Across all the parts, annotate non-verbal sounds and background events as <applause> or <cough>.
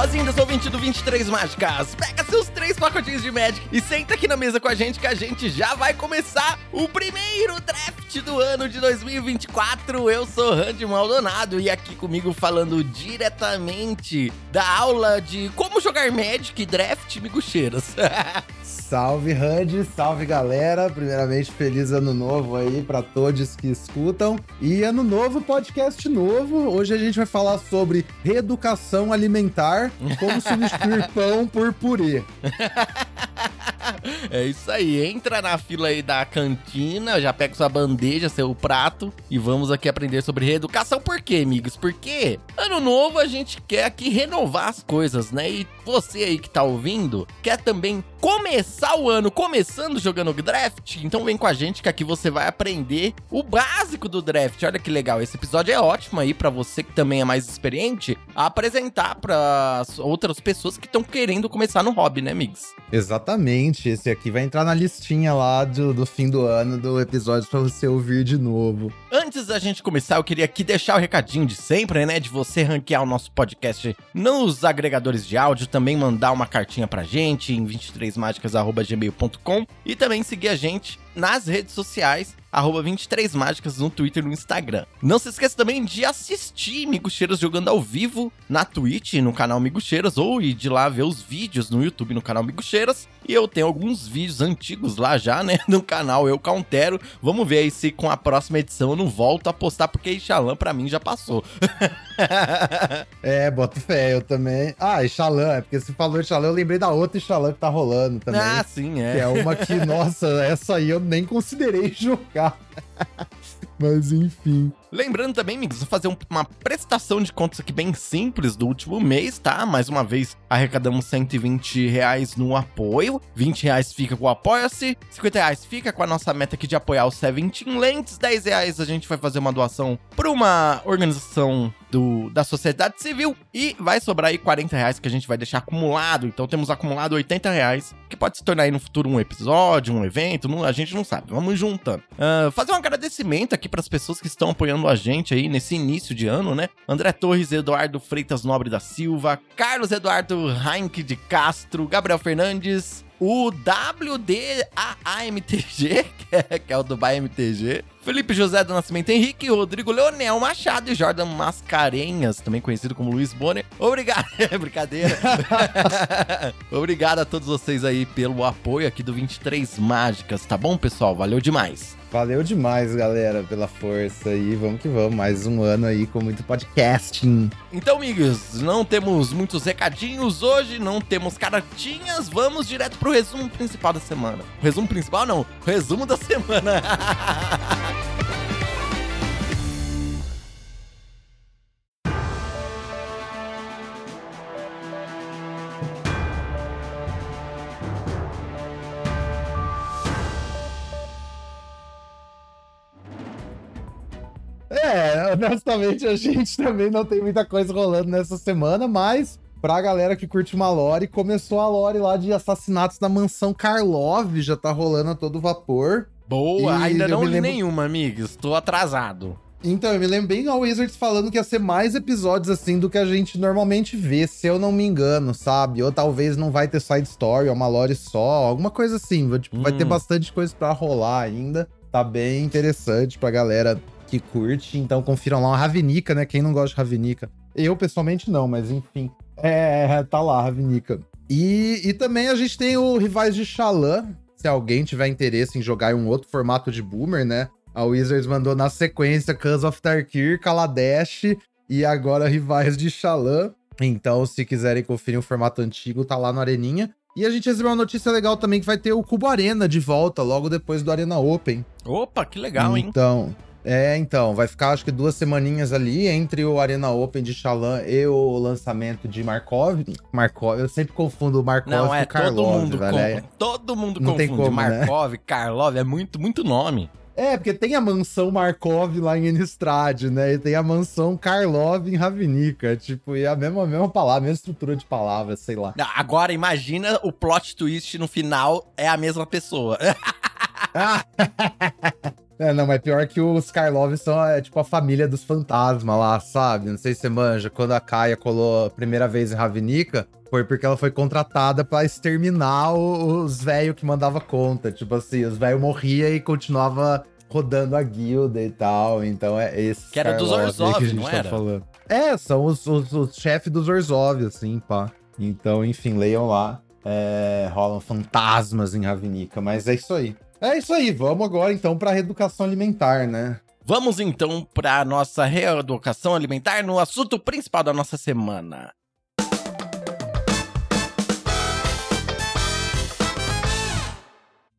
Boas-vindas, ouvinte do 23 Mágicas! Pega seus três pacotinhos de Magic e senta aqui na mesa com a gente que a gente já vai começar o primeiro draft do ano de 2024. Eu sou Randy Maldonado e aqui comigo falando diretamente da aula de como jogar Magic e Draft Migucheiras. <laughs> Salve, Randy, salve galera. Primeiramente, feliz ano novo aí para todos que escutam. E ano novo, podcast novo. Hoje a gente vai falar sobre reeducação alimentar, como <laughs> substituir pão por purê. É isso aí, entra na fila aí da cantina, já pega sua bandeja, seu prato e vamos aqui aprender sobre reeducação. Por quê, amigos? Porque ano novo a gente quer aqui renovar as coisas, né? E você aí que tá ouvindo, quer também começar o ano começando jogando draft? Então vem com a gente que aqui você vai aprender o básico do draft. Olha que legal, esse episódio é ótimo aí para você que também é mais experiente, apresentar para outras pessoas que estão querendo começar no hobby, né, amigos? Exatamente, esse aqui vai entrar na listinha lá do, do fim do ano do episódio para você ouvir de novo. Antes da gente começar, eu queria aqui deixar o recadinho de sempre, né, de você ranquear o nosso podcast nos agregadores de áudio, também mandar uma cartinha pra gente em 23mágicas@gmail.com e também seguir a gente nas redes sociais, arroba 23 Mágicas no Twitter e no Instagram. Não se esqueça também de assistir Migucheiras jogando ao vivo na Twitch, no canal Migucheiras, ou ir de lá ver os vídeos no YouTube no canal Migucheiras. E eu tenho alguns vídeos antigos lá já, né, <laughs> no canal Eu Countero. Vamos ver aí se com a próxima edição eu não volto a postar, porque Ixalan pra mim já passou. <laughs> é, bota fé, eu também. Ah, Ixalan, é porque você falou Ixalan, eu lembrei da outra Ixalan que tá rolando também. Ah, sim, é. Que é uma que, <laughs> nossa, essa aí eu nem considerei <laughs> jogar. Mas enfim. Lembrando também, amigos, vou fazer um, uma prestação de contas aqui bem simples do último mês, tá? Mais uma vez, arrecadamos 120 reais no apoio. 20 reais fica com o Apoia-se. 50 reais fica com a nossa meta aqui de apoiar o Seventeen Lentes. 10 reais a gente vai fazer uma doação para uma organização do, da sociedade civil. E vai sobrar aí 40 reais que a gente vai deixar acumulado. Então temos acumulado 80 reais, que pode se tornar aí no futuro um episódio, um evento. Não, a gente não sabe. Vamos juntando. Uh, fazer um agradecimento aqui para as pessoas que estão apoiando a gente aí nesse início de ano, né? André Torres, Eduardo Freitas Nobre da Silva, Carlos Eduardo Heinck de Castro, Gabriel Fernandes, o WDAAMTG, <laughs> que é o Dubai MTG, Felipe José do Nascimento Henrique, Rodrigo Leonel Machado e Jordan Mascarenhas, também conhecido como Luiz Bonner. Obrigado, <laughs> brincadeira. <laughs> Obrigado a todos vocês aí pelo apoio aqui do 23 Mágicas, tá bom, pessoal? Valeu demais. Valeu demais, galera, pela força aí. Vamos que vamos. Mais um ano aí com muito podcasting. Então, amigos, não temos muitos recadinhos hoje, não temos cartinhas. Vamos direto pro resumo principal da semana. Resumo principal, não. Resumo da semana. <laughs> honestamente a gente também não tem muita coisa rolando nessa semana, mas pra galera que curte uma lore, começou a lore lá de assassinatos da mansão Karlov, já tá rolando a todo vapor. Boa, e ainda não li lembro... nenhuma, amigos, tô atrasado. Então, eu me lembro bem a Wizards falando que ia ser mais episódios assim do que a gente normalmente vê, se eu não me engano, sabe? Ou talvez não vai ter side story, ou uma lore só, alguma coisa assim. Tipo, hum. vai ter hum. bastante coisa para rolar ainda. Tá bem interessante pra galera que curte. Então confiram lá uma Ravenica, né? Quem não gosta de Ravenica? Eu, pessoalmente, não, mas enfim. É, tá lá, Ravenica. E, e também a gente tem o Rivais de Xalã. Se alguém tiver interesse em jogar em um outro formato de Boomer, né? A Wizards mandou na sequência Cans of Tarkir, Kaladesh e agora Rivais de Xalã. Então, se quiserem conferir o formato antigo, tá lá no Areninha. E a gente recebeu uma notícia legal também que vai ter o Cubo Arena de volta logo depois do Arena Open. Opa, que legal, hein? Então, é, então, vai ficar acho que duas semaninhas ali entre o Arena Open de Xalan e o lançamento de Markov. Markov, eu sempre confundo Markov Não, é, Karlov, todo mundo velho. É. Todo mundo Não confunde como, né? Markov, né? Karlov, é muito, muito nome. É, porque tem a mansão Markov lá em Innistrad, né? E tem a mansão Karlov em Ravnica. Tipo, e a mesma, a mesma palavra, a mesma estrutura de palavras, sei lá. Agora, imagina o plot twist no final é a mesma pessoa. <laughs> É, não, mas pior que os Karlov são é, tipo a família dos fantasmas lá, sabe? Não sei se você manja. Quando a Kaia colou a primeira vez em Ravnica, foi porque ela foi contratada para exterminar os velhos que mandava conta. Tipo assim, os velhos morriam e continuava rodando a guilda e tal. Então é esse. Que era dos Orzhov, não tá era? Falando. É, são os, os, os chefes dos Orzhov, assim, pá. Então, enfim, leiam lá. É, rolam fantasmas em Ravnica, mas é isso aí. É isso aí, vamos agora então para reeducação alimentar, né? Vamos então para nossa reeducação alimentar no assunto principal da nossa semana.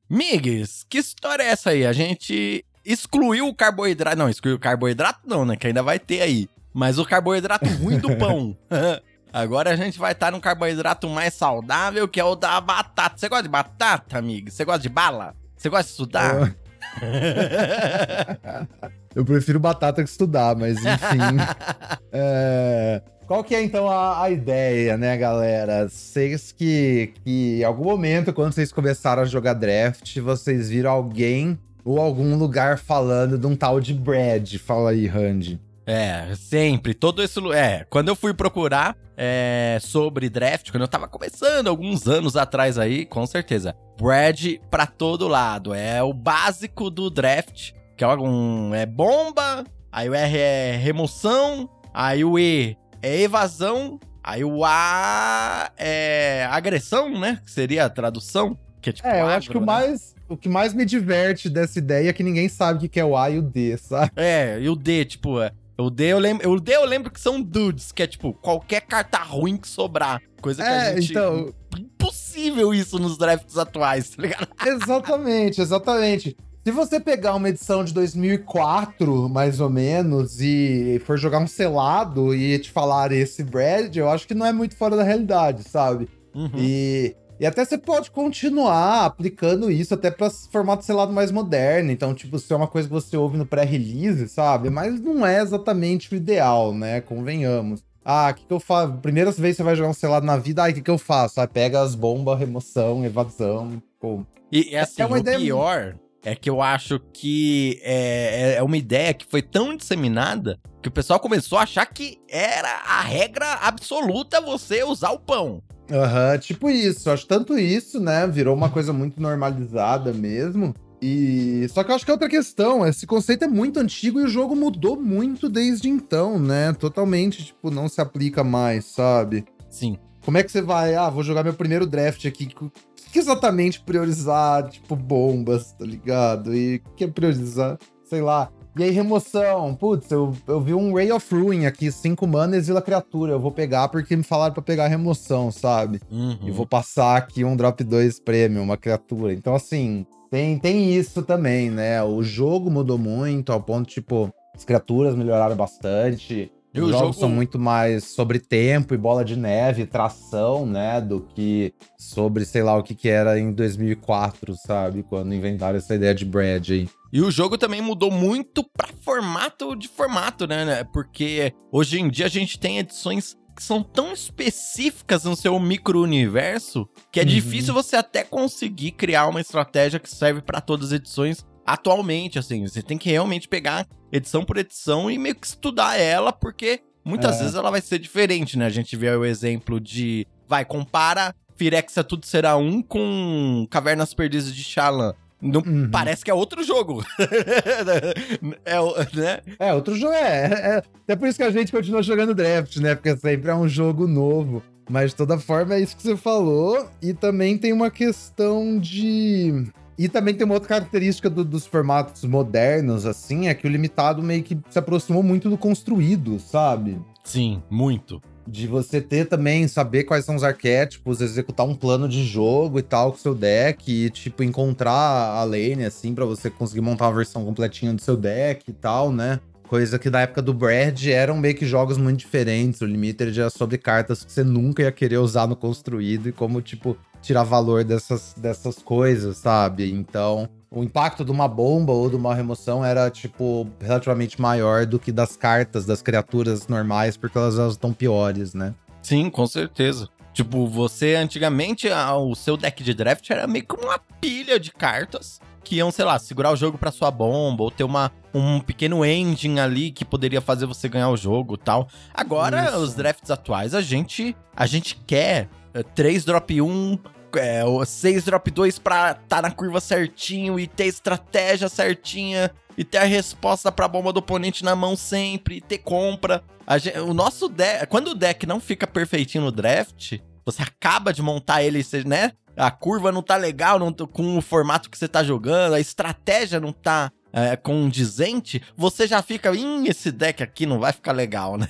Migs, que história é essa aí? A gente excluiu o carboidrato. Não, excluiu o carboidrato, não, né? Que ainda vai ter aí. Mas o carboidrato <laughs> ruim do pão. <laughs> Agora a gente vai estar num carboidrato mais saudável, que é o da batata. Você gosta de batata, amigo? Você gosta de bala? Você gosta de estudar? <laughs> Eu prefiro batata que estudar, mas enfim. <laughs> é... Qual que é então a, a, ideia, né, galera? Vocês que, que em algum momento, quando vocês começaram a jogar draft, vocês viram alguém ou algum lugar falando de um tal de Brad. Fala aí, Randy. É, sempre. Todo esse. É, quando eu fui procurar é, sobre draft, quando eu tava começando, alguns anos atrás aí, com certeza. Brad pra todo lado. É o básico do draft, que é algum. É bomba, aí o R é remoção, aí o E é evasão, aí o A é agressão, né? Que seria a tradução. Que é, tipo é eu agro, acho que o né? mais o que mais me diverte dessa ideia é que ninguém sabe o que é o A e o D, sabe? É, e o D, tipo, é, o D eu lembro, o D eu lembro que são dudes, que é tipo, qualquer carta ruim que sobrar. Coisa que é, a gente. Então... Impossível isso nos drafts atuais, tá ligado? <laughs> Exatamente, exatamente. Se você pegar uma edição de 2004, mais ou menos, e for jogar um selado e te falar esse Brad, eu acho que não é muito fora da realidade, sabe? Uhum. E e até você pode continuar aplicando isso até para formato selado mais moderno. Então, tipo, se é uma coisa que você ouve no pré-release, sabe? Mas não é exatamente o ideal, né? Convenhamos. Ah, o que, que eu faço? Primeira vez que você vai jogar um selado na vida, aí o que, que eu faço? Ah, pega as bombas, remoção, evasão. Pô. E assim, é uma o ideia... pior é que eu acho que é, é, é uma ideia que foi tão disseminada que o pessoal começou a achar que era a regra absoluta você usar o pão. Aham, uhum, tipo isso. Acho tanto isso, né? Virou uma coisa muito normalizada mesmo. E só que eu acho que é outra questão, esse conceito é muito antigo e o jogo mudou muito desde então, né? Totalmente, tipo, não se aplica mais, sabe? Sim. Como é que você vai, ah, vou jogar meu primeiro draft aqui, o que exatamente priorizar, tipo, bombas, tá ligado? E o que é priorizar, sei lá, e aí, remoção. Putz, eu, eu vi um Ray of Ruin aqui, 5 mana, exila criatura. Eu vou pegar porque me falaram pra pegar remoção, sabe? Uhum. E vou passar aqui um drop 2 premium, uma criatura. Então, assim, tem, tem isso também, né? O jogo mudou muito, ao ponto, tipo, as criaturas melhoraram bastante. Os jogos jogo... são muito mais sobre tempo e bola de neve, tração, né? Do que sobre, sei lá, o que, que era em 2004, sabe? Quando inventaram essa ideia de Brad aí. E o jogo também mudou muito para formato de formato, né, né? Porque hoje em dia a gente tem edições que são tão específicas no seu micro-universo que é uhum. difícil você até conseguir criar uma estratégia que serve para todas as edições atualmente, assim. Você tem que realmente pegar edição por edição e meio que estudar ela, porque muitas é. vezes ela vai ser diferente, né? A gente vê o exemplo de. Vai, compara Firexa Tudo Será Um com Cavernas Perdidas de Shalan. Não, uhum. Parece que é outro jogo. <laughs> é, né? é, outro jogo. É, é, é por isso que a gente continua jogando draft, né? Porque sempre é um jogo novo. Mas de toda forma é isso que você falou. E também tem uma questão de. E também tem uma outra característica do, dos formatos modernos, assim, é que o limitado meio que se aproximou muito do construído, sabe? Sim, muito de você ter também, saber quais são os arquétipos, executar um plano de jogo e tal com seu deck, e, tipo, encontrar a lane, assim, para você conseguir montar uma versão completinha do seu deck e tal, né? Coisa que na época do Brad eram meio que jogos muito diferentes. O Limited era sobre cartas que você nunca ia querer usar no construído e como, tipo, tirar valor dessas, dessas coisas, sabe? Então, o impacto de uma bomba ou de uma remoção era, tipo, relativamente maior do que das cartas, das criaturas normais, porque elas estão piores, né? Sim, com certeza. Tipo, você antigamente, o seu deck de draft era meio que uma pilha de cartas que iam, sei lá, segurar o jogo pra sua bomba, ou ter uma, um pequeno engine ali que poderia fazer você ganhar o jogo tal. Agora, Isso. os drafts atuais, a gente, a gente quer 3 drop 1, é, 6 drop 2 pra tá na curva certinho e ter estratégia certinha e ter a resposta pra bomba do oponente na mão sempre, e ter compra. Gente, o nosso deck, quando o deck não fica perfeitinho no draft, você acaba de montar ele, né? A curva não tá legal não, com o formato que você tá jogando, a estratégia não tá é, condizente, você já fica, ih, esse deck aqui não vai ficar legal, né?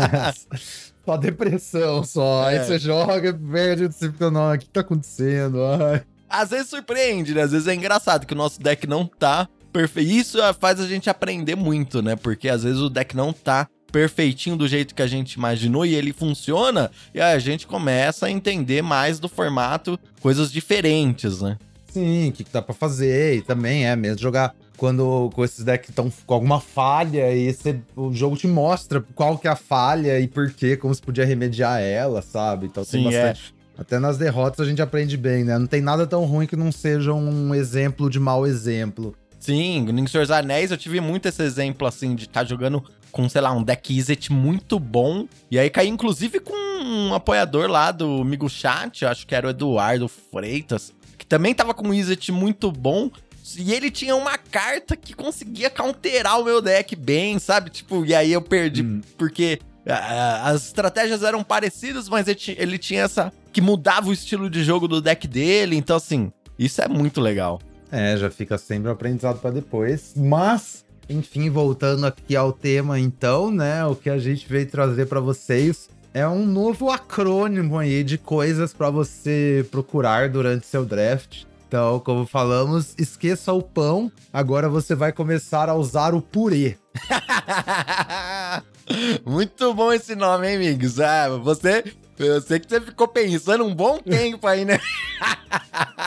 <laughs> só depressão, só. É. Aí você joga, perde, você fica, não, o que tá acontecendo? Ai. Às vezes surpreende, né? Às vezes é engraçado que o nosso deck não tá perfeito. Isso faz a gente aprender muito, né? Porque às vezes o deck não tá perfeitinho do jeito que a gente imaginou e ele funciona, e a gente começa a entender mais do formato, coisas diferentes, né? Sim, o que, que dá pra fazer, e também é mesmo jogar quando com esses decks estão com alguma falha e você, o jogo te mostra qual que é a falha e por quê, como se podia remediar ela, sabe? Então Sim, tem é. bastante. É. Até nas derrotas a gente aprende bem, né? Não tem nada tão ruim que não seja um exemplo de mau exemplo. Sim, em Senhor dos Anéis eu tive muito esse exemplo, assim, de estar tá jogando com, sei lá, um deck Izzet muito bom. E aí caí, inclusive, com um apoiador lá do Migo Chat, acho que era o Eduardo Freitas, que também tava com um Izzet muito bom. E ele tinha uma carta que conseguia counterar o meu deck bem, sabe? Tipo, e aí eu perdi, hum. porque uh, as estratégias eram parecidas, mas ele, tinha essa. que mudava o estilo de jogo do deck dele. Então, assim, isso é muito legal. É, já fica sempre um aprendizado para depois. Mas enfim, voltando aqui ao tema, então, né? O que a gente veio trazer para vocês é um novo acrônimo aí de coisas para você procurar durante seu draft. Então, como falamos, esqueça o pão, agora você vai começar a usar o purê. <laughs> Muito bom esse nome, hein, amigos? Ah, você, eu sei que você ficou pensando um bom tempo aí, né?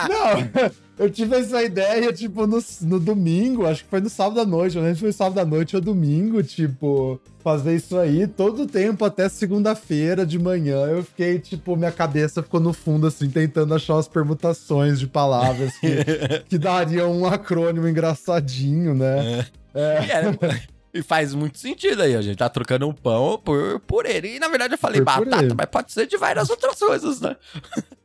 Não, eu tive essa ideia, tipo, no, no domingo, acho que foi no sábado à noite, eu lembro se foi sábado à noite ou domingo, tipo, fazer isso aí todo o tempo até segunda-feira de manhã. Eu fiquei, tipo, minha cabeça ficou no fundo, assim, tentando achar as permutações de palavras que, <laughs> que dariam um acrônimo engraçadinho, né? É. é. E faz muito sentido aí, a gente tá trocando um pão por, por ele. E na verdade eu falei por batata, mas pode ser de várias outras coisas, né?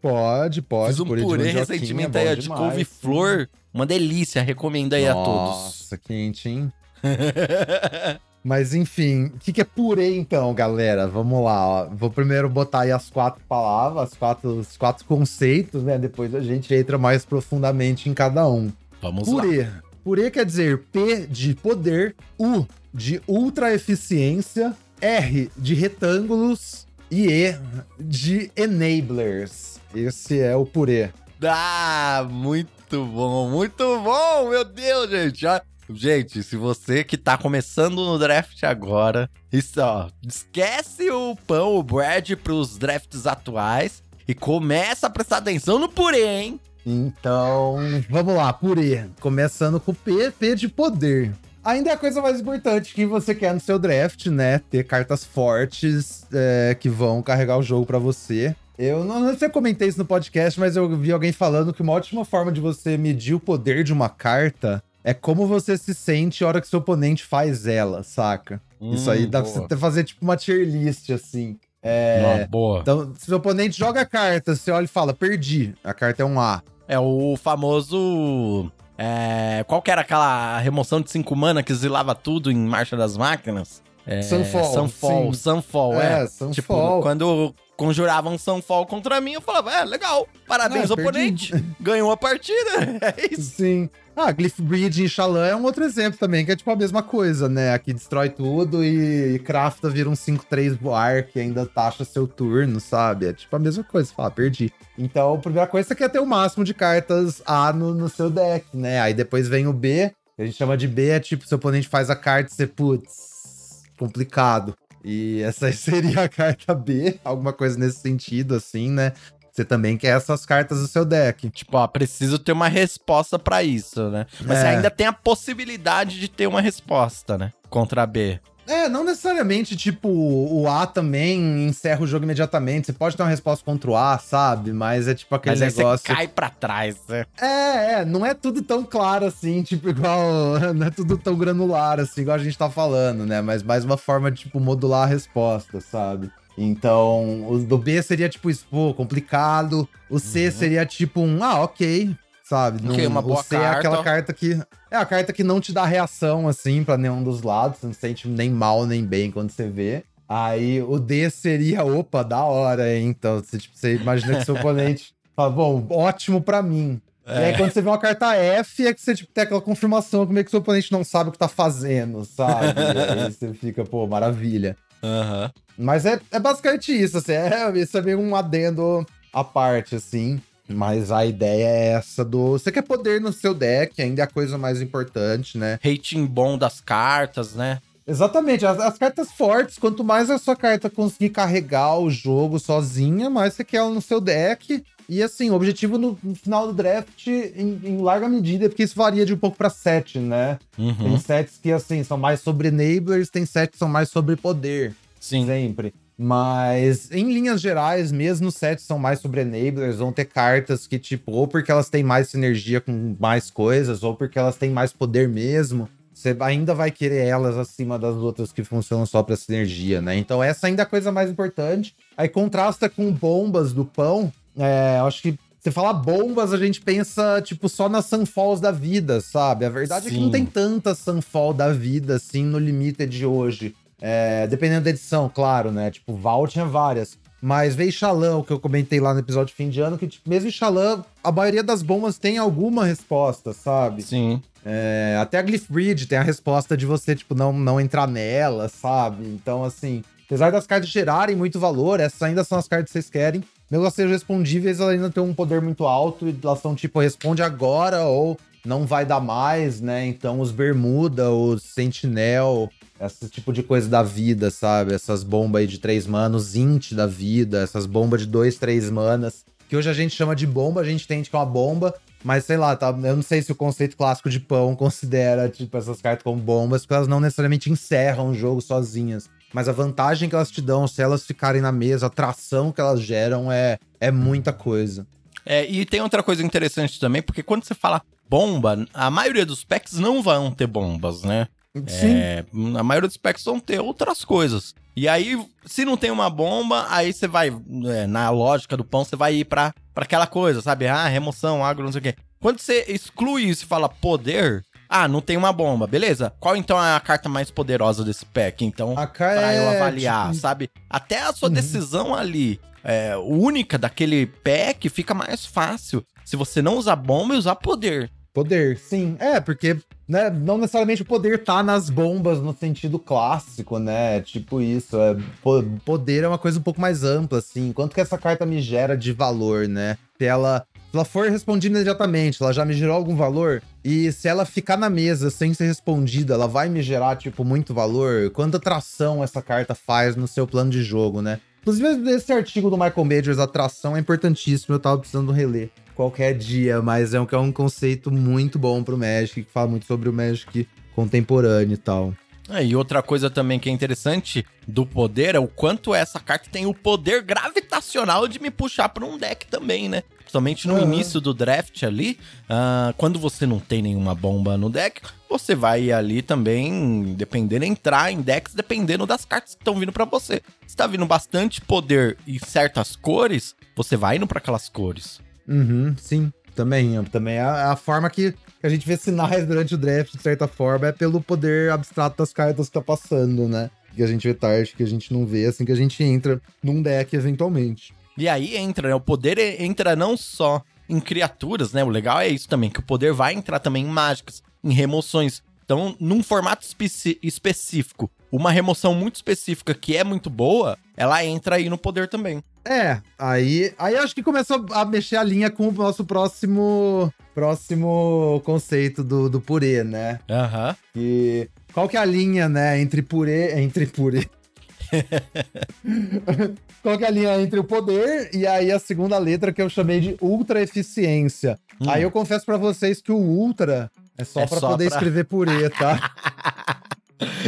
Pode, pode. Fiz um purê, purê recentemente é aí, de couve-flor. Uma delícia, recomendo aí Nossa, a todos. Nossa, quente, hein? <laughs> Mas enfim, o que, que, é purê então, galera? Vamos lá, ó. Vou primeiro botar aí as quatro palavras, as quatro, os quatro conceitos, né? Depois a gente entra mais profundamente em cada um. Vamos purê. lá. Purê quer dizer P de poder, U de ultra eficiência, R de retângulos e E de enablers. Esse é o purê. Ah, muito bom, muito bom, meu Deus, gente. Gente, se você que tá começando no draft agora, isso, ó, esquece o pão, o bread pros drafts atuais e começa a prestar atenção no purê, hein? Então, vamos lá, purê. Começando com P, P de poder. Ainda é a coisa mais importante que você quer no seu draft, né? Ter cartas fortes é, que vão carregar o jogo para você. Eu não, não sei se eu comentei isso no podcast, mas eu vi alguém falando que uma ótima forma de você medir o poder de uma carta é como você se sente a hora que seu oponente faz ela, saca? Hum, isso aí dá boa. pra você fazer tipo uma tier list, assim. É. boa. Então, se seu oponente joga a carta, você olha e fala, perdi. A carta é um A. É o famoso é, qual que era aquela remoção de 5 mana que zilava tudo em Marcha das Máquinas? É, Sunfall. Sunfall, Sunfall, é. é. Sunfall. Tipo, quando conjuravam Sunfall contra mim, eu falava, é, legal, parabéns, ah, oponente, ganhou a partida, <laughs> é isso. Sim. Ah, Glyph Bridge em Xalan é um outro exemplo também, que é tipo a mesma coisa, né? Aqui destrói tudo e, crafta vira um 5-3 voar que ainda taxa seu turno, sabe? É tipo a mesma coisa, fala, perdi. Então, a primeira coisa você quer ter o máximo de cartas A no, no seu deck, né? Aí depois vem o B, a gente chama de B, é tipo, seu oponente faz a carta e você, putz, complicado. E essa <laughs> seria a carta B, alguma coisa nesse sentido, assim, né? Você também quer essas cartas do seu deck. Tipo, ó, preciso ter uma resposta para isso, né? Mas é. você ainda tem a possibilidade de ter uma resposta, né? Contra a B. É, não necessariamente, tipo, o A também encerra o jogo imediatamente. Você pode ter uma resposta contra o A, sabe? Mas é tipo aquele Mas negócio. Você cai pra trás, né? É, é, não é tudo tão claro assim, tipo, igual. <laughs> Não é tudo tão granular, assim, igual a gente tá falando, né? Mas mais uma forma de, tipo, modular a resposta, sabe? Então, o do B seria tipo isso, pô, complicado. O C uhum. seria tipo um, ah, ok, sabe? Okay, uma boa o C carta. é aquela carta que. É a carta que não te dá reação, assim, para nenhum dos lados. Você não sente nem mal nem bem quando você vê. Aí o D seria, opa, da hora, hein? Então, você, tipo, você imagina que seu oponente <laughs> fala, bom, ótimo para mim. É. E aí, quando você vê uma carta F, é que você tipo, tem aquela confirmação que meio que seu oponente não sabe o que tá fazendo, sabe? <laughs> e aí você fica, pô, maravilha. Aham. Uhum. Mas é, é basicamente isso, assim, é, isso é meio um adendo à parte, assim. Mas a ideia é essa do. Você quer poder no seu deck, ainda é a coisa mais importante, né? Rating bom das cartas, né? Exatamente, as, as, cartas fortes, quanto mais a sua carta conseguir carregar o jogo sozinha, mais você quer ela no seu deck. E assim, o objetivo no, no final do draft, em, em, larga medida, é porque isso varia de um pouco para set, né? Uhum. Tem sets que, assim, são mais sobre enablers, tem sets que são mais sobre poder. Sim. Sempre. Mas, em linhas gerais, mesmo os sets são mais sobre enablers, vão ter cartas que, tipo, ou porque elas têm mais sinergia com mais coisas, ou porque elas têm mais poder mesmo. Você ainda vai querer elas acima das outras que funcionam só pra sinergia, né? Então, essa ainda é a coisa mais importante. Aí contrasta com bombas do pão. É, eu acho que você fala bombas, a gente pensa, tipo, só nas Sunfalls da vida, sabe? A verdade Sim. é que não tem tanta Sunfall da vida, assim, no Limited hoje. É, dependendo da edição, claro, né? Tipo, Val tinha várias. Mas veio Xalã, o que eu comentei lá no episódio de fim de ano, que tipo, mesmo em Xalã, a maioria das bombas tem alguma resposta, sabe? Sim. É, até a Glyph Bridge tem a resposta de você, tipo, não, não entrar nela, sabe? Então, assim, apesar das cartas gerarem muito valor, essas ainda são as cartas que vocês querem. Mesmo elas sejam respondíveis, elas ainda têm um poder muito alto e elas são, tipo, responde agora ou não vai dar mais, né? Então, os Bermuda, os Sentinel, esse tipo de coisa da vida, sabe? Essas bombas aí de três manos, int da vida, essas bombas de dois, três manas. Que hoje a gente chama de bomba, a gente entende que é uma bomba, mas sei lá, tá? Eu não sei se o conceito clássico de pão <laughs> considera, tipo, essas cartas como bombas, porque elas não necessariamente encerram o jogo sozinhas. Mas a vantagem que elas te dão, se elas ficarem na mesa, a tração que elas geram é, é muita coisa. É, e tem outra coisa interessante também, porque quando você fala bomba, a maioria dos packs não vão ter bombas, né? Sim. É, a maioria dos packs vão ter outras coisas. E aí, se não tem uma bomba, aí você vai, é, na lógica do pão, você vai ir pra, pra aquela coisa, sabe? Ah, remoção, agro, não sei o quê. Quando você exclui isso e fala poder, ah, não tem uma bomba, beleza? Qual então é a carta mais poderosa desse pack? Então, a pra eu é, avaliar, tipo... sabe? Até a sua uhum. decisão ali, é, única daquele pack, fica mais fácil se você não usar bomba e usar poder. Poder, sim. É, porque né, não necessariamente o poder tá nas bombas no sentido clássico, né? Tipo isso. É, poder é uma coisa um pouco mais ampla, assim. Quanto que essa carta me gera de valor, né? Se ela, se ela for respondida imediatamente, ela já me gerou algum valor. E se ela ficar na mesa sem ser respondida, ela vai me gerar, tipo, muito valor. Quanta atração essa carta faz no seu plano de jogo, né? Inclusive, esse artigo do Michael Majors, atração, é importantíssimo. Eu tava precisando reler qualquer dia, mas é um, é um conceito muito bom pro Magic, que fala muito sobre o Magic contemporâneo e tal. É, e outra coisa também que é interessante do poder é o quanto essa carta tem o poder gravitacional de me puxar para um deck também, né? Principalmente no uhum. início do draft ali, uh, quando você não tem nenhuma bomba no deck, você vai ali também, dependendo, entrar em decks dependendo das cartas que estão vindo para você. Se tá vindo bastante poder e certas cores, você vai indo para aquelas cores. Uhum, sim, também. Também é a, forma que a gente vê sinais durante o draft, de certa forma, é pelo poder abstrato das cartas que tá passando, né? Que a gente vê tarde, que a gente não vê, assim que a gente entra num deck eventualmente. E aí entra, né? O poder entra não só em criaturas, né? O legal é isso também, que o poder vai entrar também em mágicas, em remoções. Então, num formato espe específico, uma remoção muito específica que é muito boa, ela entra aí no poder também. É, aí, aí acho que começou a mexer a linha com o nosso próximo próximo conceito do, do purê, né? Aham. Uhum. E qual que é a linha, né, entre purê, entre purê. <laughs> qual que é a linha entre o poder e aí a segunda letra que eu chamei de ultra eficiência. Hum. Aí eu confesso para vocês que o ultra é só é para poder pra... escrever purê, tá? <laughs>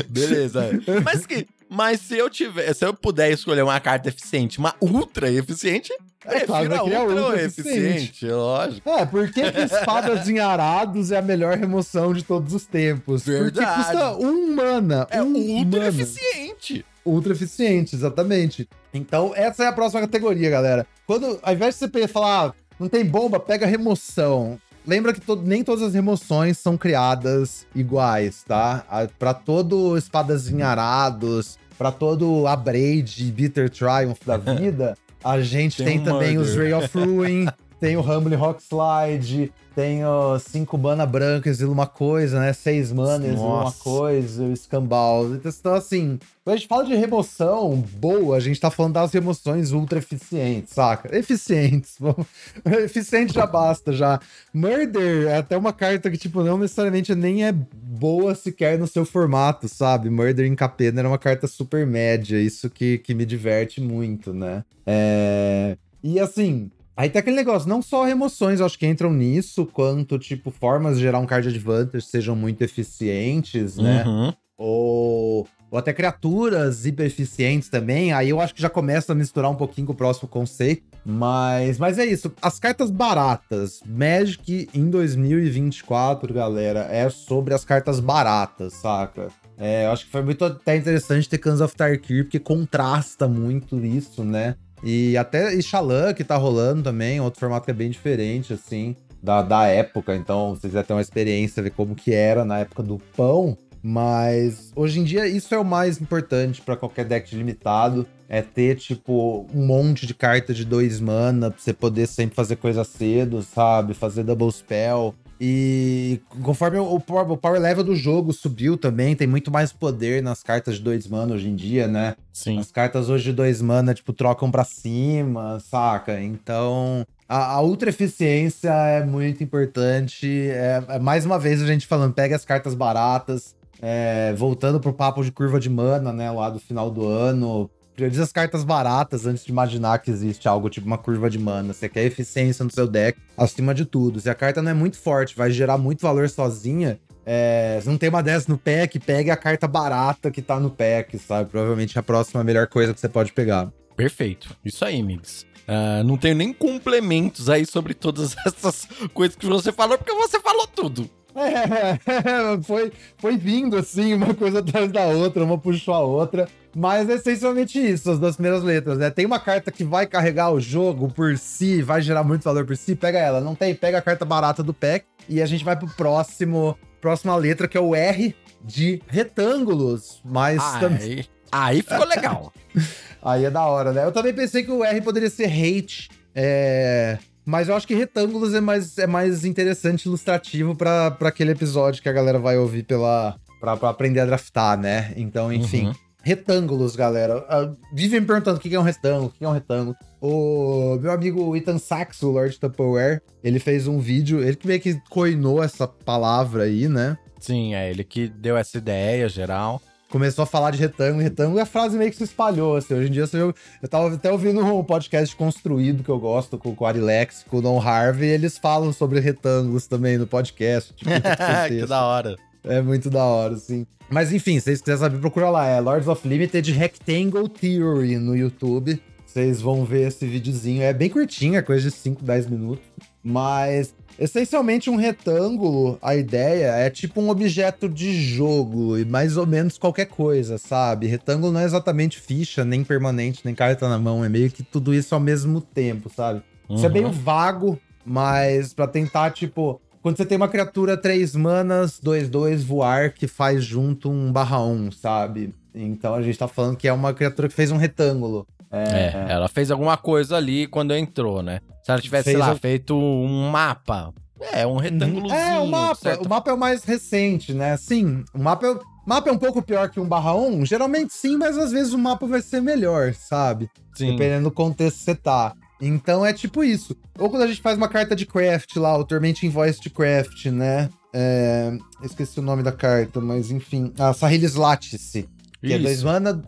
Beleza. Mas que. Mas se eu tiver, se eu puder escolher uma carta eficiente, uma ultra eficiente, É claro, prefiro a criar ultra, ultra eficiente, eficiente. lógico. É, por que, que espadas em arados é a melhor remoção de todos os tempos? Verdade. Porque custa um mana. É um ultra mana. eficiente. Ultra eficiente, exatamente. Então, essa é a próxima categoria, galera. Quando, ao invés de você falar, ah, não tem bomba, pega remoção. Lembra que to- nem todas as remoções são criadas iguais, tá? A- Pra todo espadas em arados, pra todo Abrade, Bitter Triumph da <laughs> vida, a gente Tem tem, um também os Murder. Ray of Ruin, <laughs> tem o Humble Rock Slide, tem o 5 mana branca, exila uma coisa, né? 6 mana, exila uma coisa, o Scambal. Então, assim, quando a gente fala de remoção boa, a gente tá falando das remoções ultra eficientes, saca? Eficientes. <laughs> Eficiente já basta, já. Murder é até uma carta que, tipo, não necessariamente nem é boa sequer no seu formato, sabe? Murder em Capena era uma carta super média, isso que, que me diverte muito, né? É... E assim, aí tem aquele negócio, não só remoções, acho que entram nisso, quanto, tipo, formas de gerar um card advantage sejam muito eficientes, né? Uhum. ou, ou até criaturas hiper eficientes também. Aí eu acho que já começa a misturar um pouquinho com o próximo conceito. Mas, mas é isso. As cartas baratas. Magic em 2024, galera, é sobre as cartas baratas, saca? É, eu acho que foi muito até interessante ter Cans of Tarkir, porque contrasta muito isso, né? E até Ixalan, que tá rolando também, outro formato que é bem diferente, assim, da, da época. Então, se vocês quiserem ter uma experiência, ver como que era na época do pão. Mas hoje em dia isso é o mais importante pra qualquer deck limitado. É ter, tipo, um monte de carta de dois mana pra você poder sempre fazer coisa cedo, sabe? Fazer double spell. E conforme o, power- o power level do jogo subiu também, tem muito mais poder nas cartas de dois mana hoje em dia, né? Sim. As cartas hoje de dois mana, tipo, trocam pra cima, saca? Então, a, a ultra eficiência é muito importante. É, é mais uma vez a gente falando, pega as cartas baratas, é, voltando pro papo de curva de mana, né, lá do final do ano. Prioriza as cartas baratas antes de imaginar que existe algo tipo uma curva de mana. Você quer eficiência no seu deck acima de tudo. Se a carta não é muito forte, vai gerar muito valor sozinha, é, se não tem uma dessas no pack, pegue a carta barata que tá no pack, sabe? Provavelmente a próxima é melhor coisa que você pode pegar. Perfeito. Isso aí, Migs. Ah, não tenho nem complementos aí sobre todas <laughs> essas coisas que você falou, porque você falou tudo. É, <laughs> foi, foi vindo assim, uma coisa atrás da outra, uma puxou a outra. Mas é essencialmente isso, as duas primeiras letras, né? Tem uma carta que vai carregar o jogo por si, vai gerar muito valor por si, pega ela. Não tem, pega a carta barata do pack. E a gente vai pro próximo, próxima letra, que é o R de retângulos. Mas também. Aí, aí ficou legal. <laughs> Aí é da hora, né? Eu também pensei que o R poderia ser hate. É... Mas eu acho que retângulos é mais, é mais interessante ilustrativo pra aquele episódio que a galera vai ouvir pela. Pra, pra aprender a draftar, né? Então, enfim. Uhum. Retângulos, galera. Ah, vivem me perguntando o que é um retângulo, o que é um retângulo. O meu amigo Ethan Sachs, o Lord Tupperware, ele fez um vídeo, ele que meio que coinou essa palavra aí, né? Sim, é ele que deu essa ideia geral. Começou a falar de retângulo, retângulo, e a frase meio que se espalhou, assim. Hoje em dia, viu- eu tava até ouvindo um podcast construído que eu gosto, com, com o Arilex, com o Don Harvey, e eles falam sobre retângulos também no podcast. Tipo, <laughs> que da hora. É muito da hora, assim. Mas enfim, se vocês quiserem saber, procura lá. É Lords of Limited Rectangle Theory no YouTube. Vocês vão ver esse videozinho. É bem curtinho, é coisa de 5, 10 minutos. Mas, essencialmente, um retângulo, a ideia é tipo um objeto de jogo e mais ou menos qualquer coisa, sabe? Retângulo não é exatamente ficha, nem permanente, nem carta na mão. É meio que tudo isso ao mesmo tempo, sabe? Isso é Uhum. meio vago, mas pra tentar, tipo, quando você tem uma criatura 3 manas, 2-2 voar, que faz junto um barra 1, sabe? Então a gente tá falando que é uma criatura que fez um retângulo. É, ela fez alguma coisa ali quando entrou, né? Se ela tivesse, sei lá, a- feito um mapa. É, um retângulozinho. É, o mapa. certo? O mapa é o mais recente, né? Sim, o mapa é, o mapa é um pouco pior que um barra 1. Geralmente sim, mas às vezes o mapa vai ser melhor, sabe? Sim. Dependendo do contexto que você tá. Então é tipo isso. Ou quando a gente faz uma carta de craft lá, o Torment Invoice de craft, né? É... Esqueci o nome da carta, mas enfim. A Sahili's Lattice. Que é dois Isso. mana.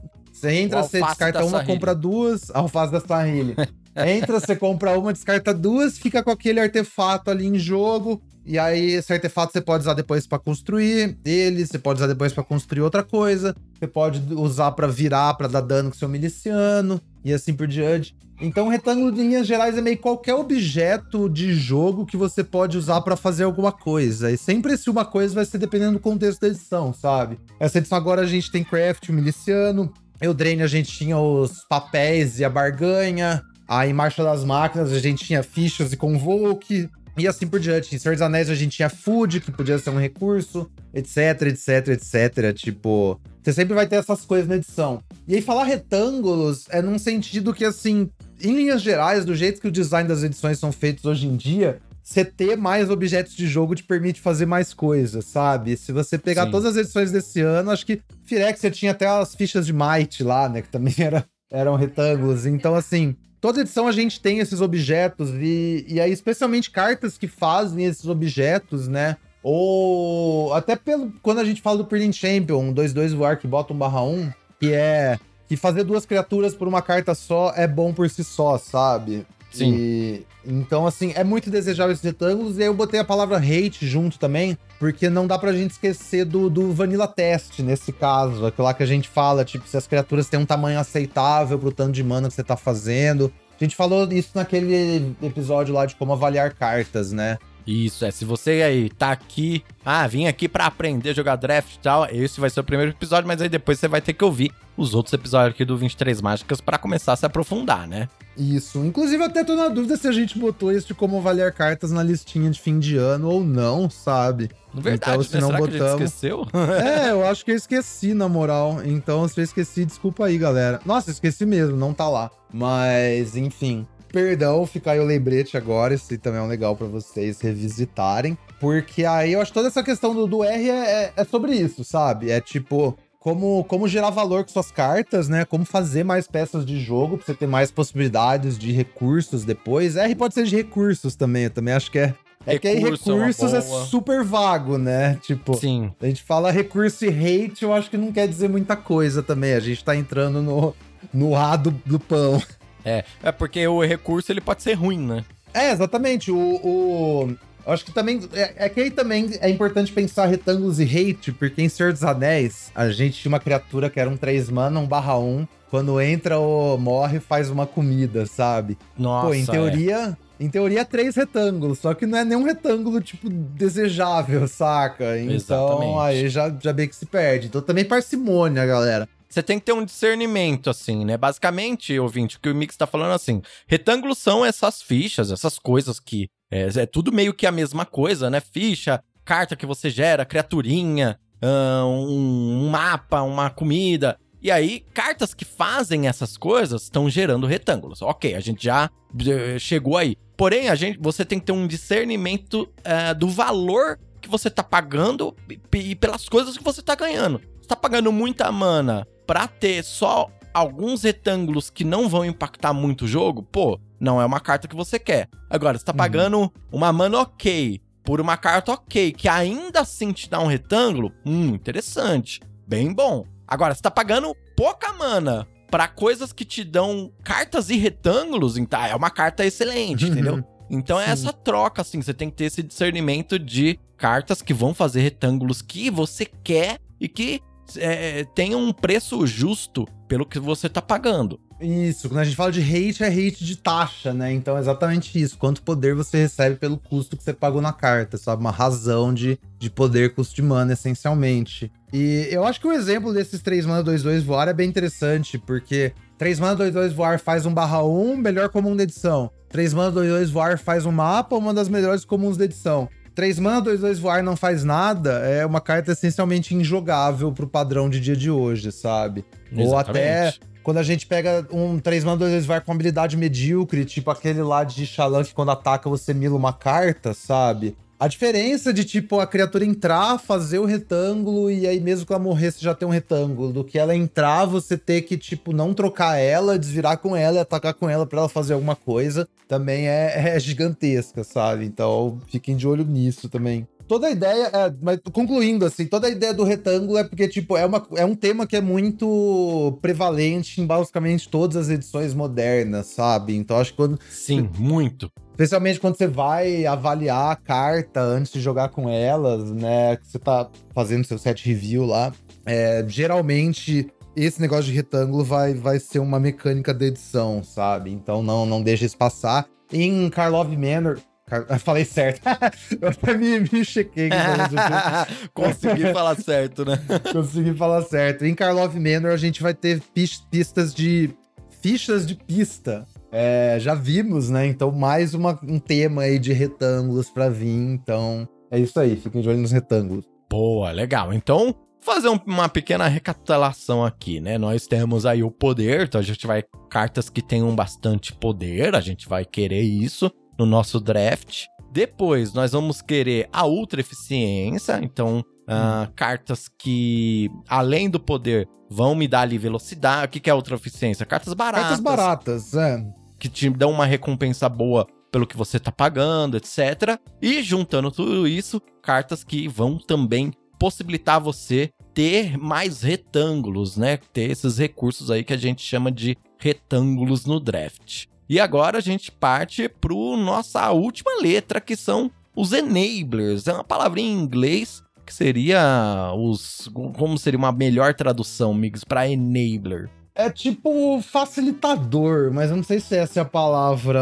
Você entra, você descarta uma, Sahili. compra duas. <laughs> Alface da Sahili. <laughs> Entra, você compra uma, descarta duas, fica com aquele artefato ali em jogo. E aí, esse artefato você pode usar depois para construir ele, você pode usar depois para construir outra coisa, você pode usar para virar, para dar dano com seu miliciano, e assim por diante. Então, o retângulo, de linhas gerais, é meio qualquer objeto de jogo que você pode usar para fazer alguma coisa. E sempre esse uma coisa vai ser dependendo do contexto da edição, sabe? Essa edição agora a gente tem craft, o miliciano. Eldraine a gente tinha os papéis e a barganha. Aí, em Marcha das Máquinas, a gente tinha fichas e convoke. E assim por diante. Em Senhor dos Anéis a gente tinha food, que podia ser um recurso, etc, etc, etc. Tipo, você sempre vai ter essas coisas na edição. E aí falar retângulos é num sentido que, assim, em linhas gerais, do jeito que o design das edições são feitos hoje em dia, você ter mais objetos de jogo te permite fazer mais coisas, sabe? Se você pegar Sim. todas as edições desse ano, acho que Firex você tinha até as fichas de Might lá, né? Que também <laughs> era, eram retângulos. Então, assim, toda edição a gente tem esses objetos e, e aí especialmente cartas que fazem esses objetos, né? Ou até pelo quando a gente fala do Peeling Champion, 2-2 voar que bota um barra 1, que é que fazer duas criaturas por uma carta só é bom por si só, sabe? Sim. E, então, assim, é muito desejável esses retângulos. E aí eu botei a palavra hate junto também, porque não dá pra gente esquecer do, do Vanilla Test nesse caso. Aquilo lá que a gente fala, tipo, se as criaturas têm um tamanho aceitável pro tanto de mana que você tá fazendo. A gente falou isso naquele episódio lá de como avaliar cartas, né? Isso, é. Se você aí tá aqui, ah, vim aqui para aprender a jogar draft e tal, esse vai ser o primeiro episódio, mas aí depois você vai ter que ouvir os outros episódios aqui do 23 Mágicas para começar a se aprofundar, né? Isso. Inclusive, até tô na dúvida se a gente botou isso de como avaliar cartas na listinha de fim de ano ou não, sabe? Verdade, então, se né? não Será botamos... que a gente esqueceu? <laughs> é, eu acho que eu esqueci, na moral. Então, se eu esqueci, desculpa aí, galera. Nossa, esqueci mesmo, não tá lá. Mas, enfim. Perdão, ficar aí o lembrete agora, esse também é um legal para vocês revisitarem. Porque aí eu acho que toda essa questão do, do R é, é, é sobre isso, sabe? É tipo, como, como gerar valor com suas cartas, né? Como fazer mais peças de jogo pra você ter mais possibilidades de recursos depois. R pode ser de recursos também, eu também acho que é. É que aí é recursos é, é, super vago, né? Tipo, Sim. a gente fala recurso e hate, eu acho que não quer dizer muita coisa também. A gente tá entrando no, no A do, do pão. É, é porque o recurso ele pode ser ruim, né? É, exatamente. O, o... Acho que também. É, é, que aí também é importante pensar retângulos e hate, porque em Senhor dos Anéis, a gente tinha uma criatura que era um 3 mana, um barra 1. Quando entra ou morre, faz uma comida, sabe? Nossa. Pô, em teoria. É. Em teoria, é três retângulos, só que não é nenhum retângulo, tipo, desejável, saca? Então, Exatamente. aí já, já bem que se perde. Então, também parcimônia, galera você tem que ter um discernimento, assim, né? Basicamente, ouvinte, o que o Mix tá falando assim: retângulos são essas fichas, essas coisas que. É, é tudo meio que a mesma coisa, né? Ficha, carta que você gera, criaturinha, um, um mapa, uma comida. E aí, cartas que fazem essas coisas estão gerando retângulos. Ok, a gente já eh, chegou aí. Porém, a gente, você tem que ter um discernimento uh, do valor que você tá pagando e pelas coisas que você tá ganhando. Você tá pagando muita mana pra ter só alguns retângulos que não vão impactar muito o jogo, pô, não é uma carta que você quer. Agora, você tá uhum. pagando uhum. uma mana ok por uma carta ok, que ainda assim te dá um retângulo, hum, interessante, bem bom. Agora, você tá pagando pouca mana para coisas que te dão cartas e retângulos, então é uma carta excelente, entendeu? Então é Sim. é essa troca, assim, você tem que ter esse discernimento de cartas que vão fazer retângulos que você quer e que é, tenha um preço justo pelo que você tá pagando. Isso, quando a gente fala de hate, é hate de taxa, né? Então é exatamente isso. Quanto poder você recebe pelo custo que você pagou na carta, sabe? Uma razão de, de poder custo de mana, essencialmente. E eu acho que o exemplo desses 3 mana 2-2 voar é bem interessante, porque 3 mana 2-2 voar faz um barra 1, melhor comum da edição. 3 mana 2-2 voar faz um mapa, uma das melhores comuns da edição. 3 mana, 2, 2 voar não faz nada é uma carta essencialmente injogável pro padrão de dia de hoje, sabe? Exatamente. Ou até quando a gente pega um 3 mana, 2, 2 voar com habilidade medíocre, tipo aquele lá de Xalan que quando ataca você mila uma carta, sabe? A diferença de, tipo, a criatura entrar, fazer o retângulo e aí mesmo que ela morrer, você já tem um retângulo. Do que ela entrar, você ter que, tipo, não trocar ela, desvirar com ela e atacar com ela para ela fazer alguma coisa, também é, é, gigantesca, sabe? Então, fiquem de olho nisso também. Toda a ideia, é, mas concluindo, assim, toda a ideia do retângulo é porque, tipo, é, uma, é um tema que é muito prevalente em basicamente todas as edições modernas, sabe? Então acho que quando. Sim, muito. Especialmente quando você vai avaliar a carta antes de jogar com elas, né? Que você tá fazendo seu set review lá. É, geralmente esse negócio de retângulo vai, vai ser uma mecânica da edição, sabe? Então não, não deixa isso passar. Em Karlov Manor, Falei certo. <laughs> eu até me, me chequei. <laughs> Consegui falar certo, né? <laughs> Consegui falar certo. Em Karlov Manor, a gente vai ter pistas de. fichas de pista. É, já vimos, né? Então, mais uma, um tema aí de retângulos para vir. Então, é isso aí. Fiquem de olho nos retângulos. Boa, legal. Então, fazer um, uma pequena recapitulação aqui, né? Nós temos aí o poder, então a gente vai. Cartas que tenham bastante poder, a gente vai querer isso no nosso draft. Depois, nós vamos querer a ultra eficiência, então uh, cartas que, além do poder, vão me dar ali velocidade. O que, que é ultra eficiência? Cartas baratas. Cartas baratas, é. Que te dão uma recompensa boa pelo que você tá pagando, etc. E juntando tudo isso, cartas que vão também possibilitar você ter mais retângulos, né? Ter esses recursos aí que a gente chama de retângulos no draft. E agora a gente parte para nossa última letra, que são os enablers. É uma palavrinha em inglês que seria os. Como seria uma melhor tradução, Migs, para enabler? É tipo facilitador, mas eu não sei se essa é a palavra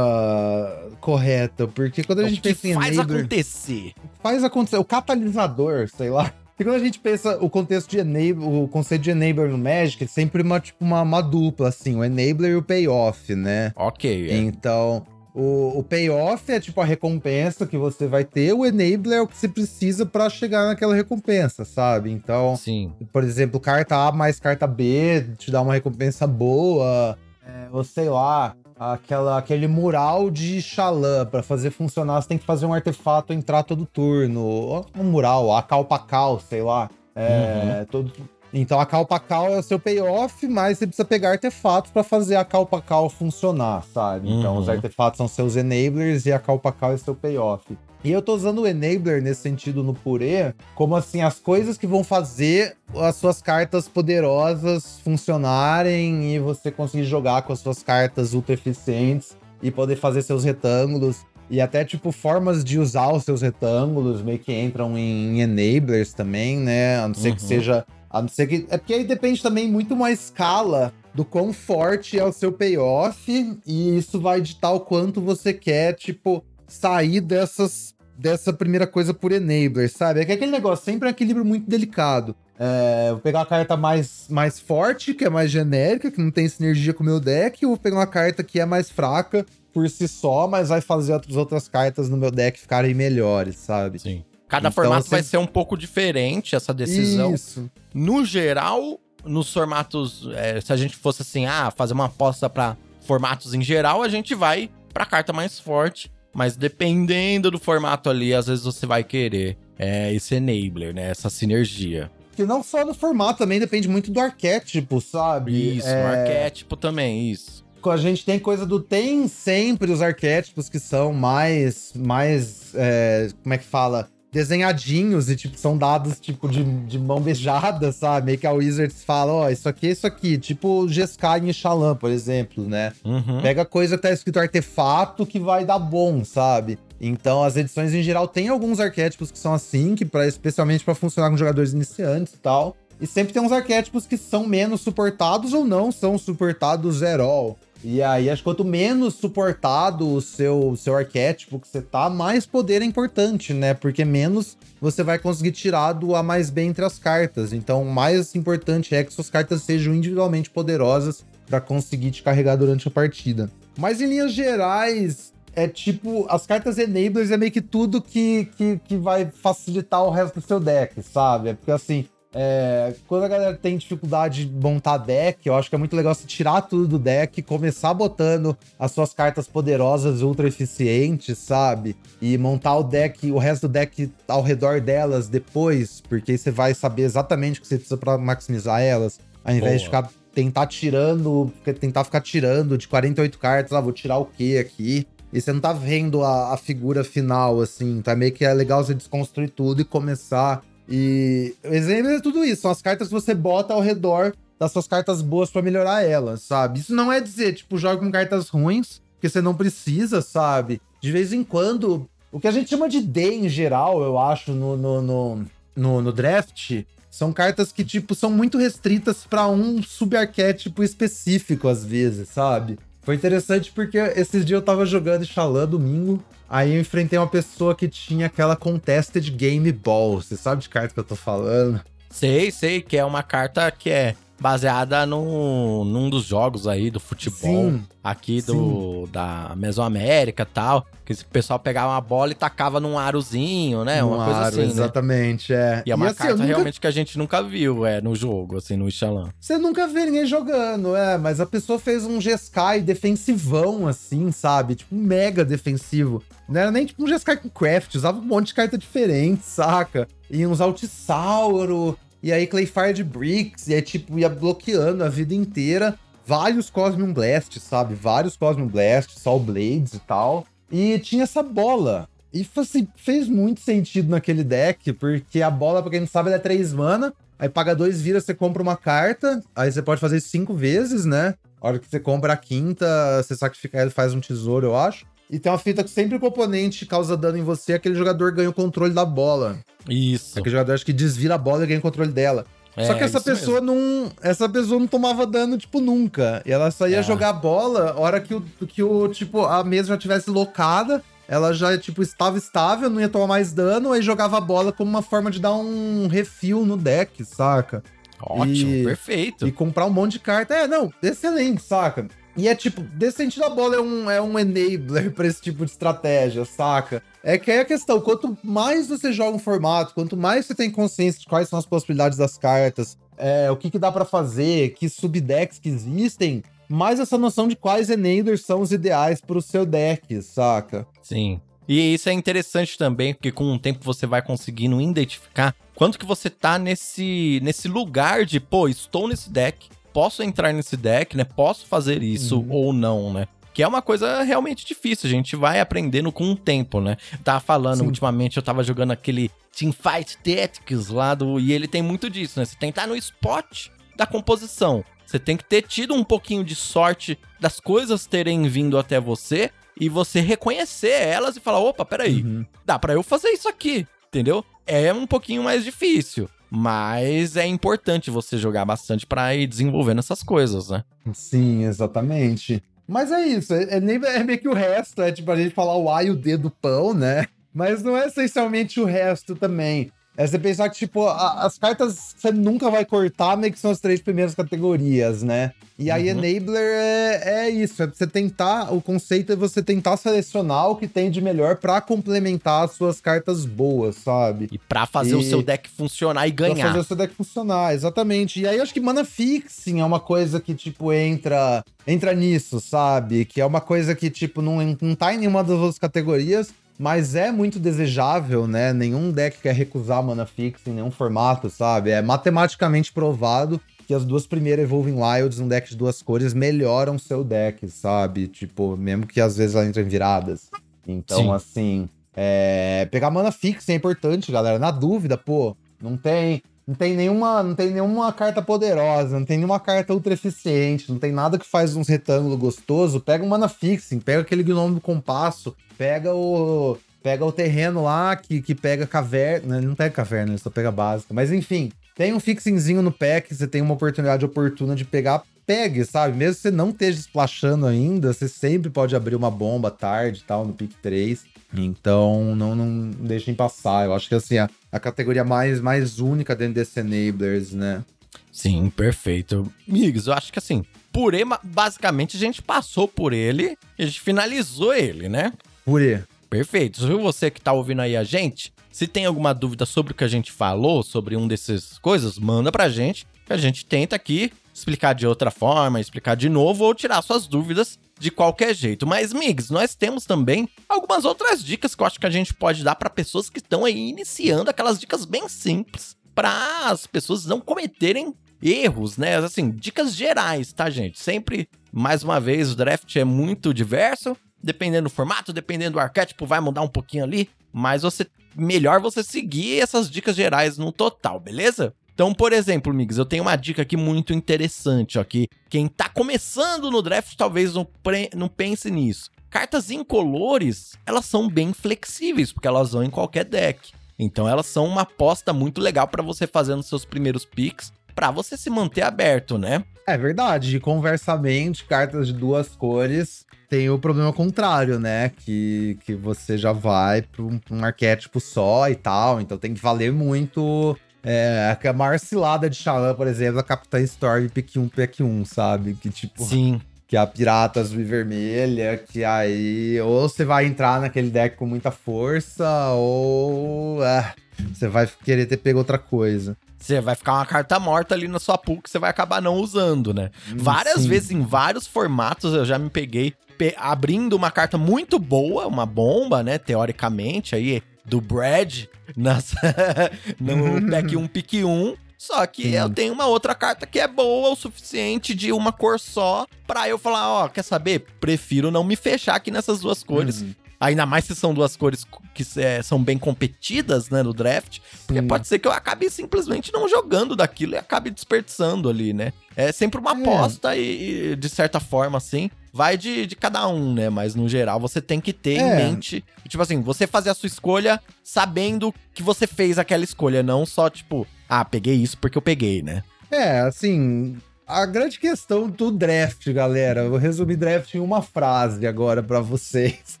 correta, porque quando a é gente pensa em faz enabler, acontecer. Faz acontecer. O catalisador, sei lá. E quando a gente pensa o contexto de enable, o conceito de enabler no Magic, é sempre uma, tipo, uma, uma dupla, assim, o enabler e o payoff, né? Ok. É. Então, o, o payoff é tipo a recompensa que você vai ter, o enabler é o que você precisa para chegar naquela recompensa, sabe? Então, Sim. por exemplo, carta A mais carta B te dá uma recompensa boa, é, ou sei lá, aquela, aquele mural de Xalã. para fazer funcionar, você tem que fazer um artefato entrar todo turno. Um mural, a cal pra cal, sei lá. É, uhum. todo... Então a cal cal é o seu payoff, mas você precisa pegar artefatos para fazer a cal cal funcionar, sabe? Então os uhum. artefatos são seus enablers e a cal cal é seu payoff. E eu tô usando o enabler nesse sentido no purê, como assim, as coisas que vão fazer as suas cartas poderosas funcionarem e você conseguir jogar com as suas cartas ultra eficientes e poder fazer seus retângulos. E até, tipo, formas de usar os seus retângulos meio que entram em, enablers também, né? A não ser uhum. que seja. A não ser que. É porque aí depende também muito uma escala do quão forte é o seu payoff. E isso vai ditar o quanto você quer, tipo, sair dessas dessa primeira coisa por enabler, sabe? É que aquele negócio sempre é um equilíbrio muito delicado. É, vou pegar uma carta mais, mais forte, que é mais genérica, que não tem sinergia com o meu deck, ou vou pegar uma carta que é mais fraca por si só, mas vai fazer as outras cartas no meu deck ficarem melhores, sabe? Sim. Cada então, formato vai ser um pouco diferente, essa decisão. Isso. No geral, nos formatos, é, se a gente fosse assim, ah, fazer uma aposta para formatos em geral, a gente vai pra carta mais forte mas dependendo do formato ali, às vezes você vai querer é, esse enabler, né? Essa sinergia. Que não só do formato, também depende muito do arquétipo, sabe? Isso, é... o arquétipo também, isso. A gente tem coisa do. Tem sempre os arquétipos que são mais. mais. É, como é que fala? Desenhadinhos e, tipo, são dados, tipo, de, de mão beijada, sabe? Meio que a Wizards fala, ó, oh, isso aqui isso aqui. Tipo Jeskai e Shalan, por exemplo, né? Uhum. Pega coisa que tá escrito artefato que vai dar bom, sabe? Então, as edições em geral têm alguns arquétipos que são assim, que pra, especialmente para funcionar com jogadores iniciantes e tal. E sempre tem uns arquétipos que são menos suportados ou não são suportados at all. E aí, acho que quanto menos suportado o seu, seu arquétipo que você tá, mais poder é importante, né? Porque menos você vai conseguir tirar do A mais B entre as cartas. Então, mais importante é que suas cartas sejam individualmente poderosas para conseguir te carregar durante a partida. Mas em linhas gerais, é tipo, as cartas enablers é meio que tudo que, que, que vai facilitar o resto do seu deck, sabe? É porque assim, é, quando a galera tem dificuldade de montar deck, eu acho que é muito legal você tirar tudo do deck, começar botando as suas cartas poderosas ultra eficientes, sabe? E montar o deck, o resto do deck ao redor delas depois, porque você vai saber exatamente o que você precisa para maximizar elas, ao invés Boa. de ficar tentar tirando, tentar ficar tirando de 48 cartas, ah, vou tirar o que aqui? e você não tá vendo a, a figura final, assim. É meio que é legal você desconstruir tudo e começar. E exemplo é tudo isso. São as cartas que você bota ao redor das suas cartas boas para melhorar elas, sabe? Isso não é dizer, tipo, joga com cartas ruins, que você não precisa, sabe? De vez em quando, o que a gente chama de D em geral, eu acho, no, no, no, no, no draft, são cartas que, tipo, são muito restritas para um subarquétipo específico, às vezes, sabe? Foi interessante porque esses dias eu tava jogando Xalã domingo. Aí eu enfrentei uma pessoa que tinha aquela Contested Game Ball. Você sabe de carta que eu tô falando? Sei, sei, que é uma carta que é baseada no, num dos jogos aí do futebol sim, aqui do, sim. da Mesoamérica e tal. Que o pessoal pegava uma bola e tacava num arozinho, né? Um uma coisa aro, assim. Né? Exatamente, né? é. E é uma e, assim, carta nunca... realmente que a gente nunca viu, é, no jogo, assim, no Ixalan. Você nunca vê ninguém jogando, é, mas a pessoa fez um Jeskai defensivão, assim, sabe? Tipo, mega defensivo. Não era nem tipo um Jeskai com craft, usava um monte de carta diferente, saca? E uns Altisauro, e aí Clayfire Bricks, e aí, tipo, ia bloqueando a vida inteira. Vários Cosmium Blast, sabe? Vários Cosmium Blast, Soul Blades e tal. E tinha essa bola. E assim, fez muito sentido naquele deck, porque a bola, pra quem não sabe, ela é 3 mana. Aí paga dois vira, você compra uma carta. Aí você pode fazer cinco vezes, né? A hora que você compra a quinta, você sacrifica ela e faz um tesouro, eu acho. E tem uma fita que sempre o componente causa dano em você, aquele jogador ganha o controle da bola. Isso. Aquele jogador acho que desvira a bola e ganha o controle dela. É, só que essa pessoa mesmo. não. Essa pessoa não tomava dano, tipo, nunca. E ela só ia é. jogar a bola hora que o, que o, tipo, a mesa já tivesse locada. Ela já, tipo, estava estável, não ia tomar mais dano, aí jogava a bola como uma forma de dar um refil no deck, saca? Ótimo, e, perfeito. E comprar um monte de carta. É, não, excelente, saca? E é tipo, desse sentido a bola é um, é um enabler <laughs> pra esse tipo de estratégia, saca? É que é a questão, quanto mais você joga um formato, quanto mais você tem consciência de quais são as possibilidades das cartas, é, o que, que dá para fazer, que subdecks que existem, mais essa noção de quais enablers são os ideais pro seu deck, saca? Sim. E isso é interessante também, porque com o tempo você vai conseguindo identificar quanto que você tá nesse, nesse lugar de, pô, estou nesse deck, posso entrar nesse deck, né? Posso fazer isso uhum. ou não, né? Que é uma coisa realmente difícil, a gente vai aprendendo com o tempo, né? Eu tava falando, Sim. ultimamente eu tava jogando aquele Teamfight Tactics lá do. E ele tem muito disso, né? Você tem que estar no spot da composição. Você tem que ter tido um pouquinho de sorte das coisas terem vindo até você e você reconhecer elas e falar: opa, peraí, uhum. dá para eu fazer isso aqui, entendeu? É um pouquinho mais difícil. Mas é importante você jogar bastante para ir desenvolvendo essas coisas, né? Sim, exatamente. Mas é isso, é, é, nem, é meio que o resto, é tipo a gente falar o A e o D do pão, né? Mas não é essencialmente o resto também. É você pensar que, tipo, a, as cartas você nunca vai cortar, meio que são as três primeiras categorias, né? E aí, uhum. Enabler é, é isso, é você tentar, o conceito é você tentar selecionar o que tem de melhor para complementar as suas cartas boas, sabe? E pra fazer e... o seu deck funcionar e ganhar. Pra fazer o seu deck funcionar, exatamente. E aí, eu acho que Mana Fixing é uma coisa que, tipo, entra entra nisso, sabe? Que é uma coisa que, tipo, não, não tá em nenhuma das outras categorias, mas é muito desejável, né? Nenhum deck quer recusar mana fixa em nenhum formato, sabe? É matematicamente provado que as duas primeiras Evolving Wilds, um deck de duas cores, melhoram seu deck, sabe? Tipo, mesmo que às vezes elas entrem viradas. Então, Sim. assim, é... pegar mana fixa é importante, galera. Na dúvida, pô, não tem. Não tem nenhuma, não tem nenhuma carta poderosa, não tem nenhuma carta ultra eficiente, não tem nada que faz uns retângulos gostoso. Pega um mana fixing, pega aquele gnomo do compasso, pega o pega o terreno lá que, que pega caverna, não pega caverna, ele só pega básica, mas enfim, tem um fixingzinho no pack, você tem uma oportunidade oportuna de pegar, pegue, sabe? Mesmo você não esteja splashando ainda, você sempre pode abrir uma bomba tarde e tal no pick 3. Então, não, não deixem passar. Eu acho que assim, a categoria mais, mais única dentro desse enablers, né? Sim, perfeito. Migs, eu acho que assim, por E, basicamente, a gente passou por ele e a gente finalizou ele, né? Purê. Perfeito. Se você que tá ouvindo aí a gente, se tem alguma dúvida sobre o que a gente falou, sobre um desses coisas, manda pra gente, que a gente tenta aqui explicar de outra forma, explicar de novo ou tirar suas dúvidas de qualquer jeito. Mas, Migs, nós temos também algumas outras dicas que eu acho que a gente pode dar para pessoas que estão aí iniciando, aquelas dicas bem simples para as pessoas não cometerem erros, né? Assim, dicas gerais, tá, gente? Sempre, mais uma vez, o draft é muito diverso dependendo do formato, dependendo do arquétipo, vai mudar um pouquinho ali, mas você melhor você seguir essas dicas gerais no total, beleza? Então, por exemplo, Migs, eu tenho uma dica aqui muito interessante, ó, que quem tá começando no draft talvez não, não pense nisso. Cartas incolores, elas são bem flexíveis, porque elas vão em qualquer deck. Então elas são uma aposta muito legal para você fazer nos seus primeiros picks, para você se manter aberto, né? É verdade, conversamente, cartas de duas cores tem o problema contrário, né? Que, que você já vai para um, um, arquétipo só e tal, então tem que valer muito. É, a maior cilada de Xalã, por exemplo, a Capitã Storm pick 1, pick 1, sabe? Que tipo. Sim. Que é a pirata azul e vermelha, que aí ou você vai entrar naquele deck com muita força, ou é, você vai querer ter pego outra coisa. Você vai ficar uma carta morta ali na sua pool que você vai acabar não usando, né? Hum, Várias sim. vezes, em vários formatos, eu já me peguei pe abrindo uma carta muito boa, uma bomba, né? Teoricamente, aí, do Brad, nas, <laughs> no pack 1, pick 1. Só que Sim. eu tenho uma outra carta que é boa o suficiente de uma cor só pra eu falar, ó, quer saber? Prefiro não me fechar aqui nessas duas cores. Uhum. Ainda mais se são duas cores que é, são bem competidas, né, no draft. Porque Sim. pode ser que eu acabe simplesmente não jogando daquilo e acabe desperdiçando ali, né? É sempre uma é. aposta e, e, de certa forma, assim, vai de, de cada um, né? Mas no geral você tem que ter é. em mente. Tipo assim, você fazer a sua escolha sabendo que você fez aquela escolha, não só tipo, ah, peguei isso porque eu peguei, né? É, assim, a grande questão do draft, galera. Eu vou resumir draft em uma frase agora para vocês.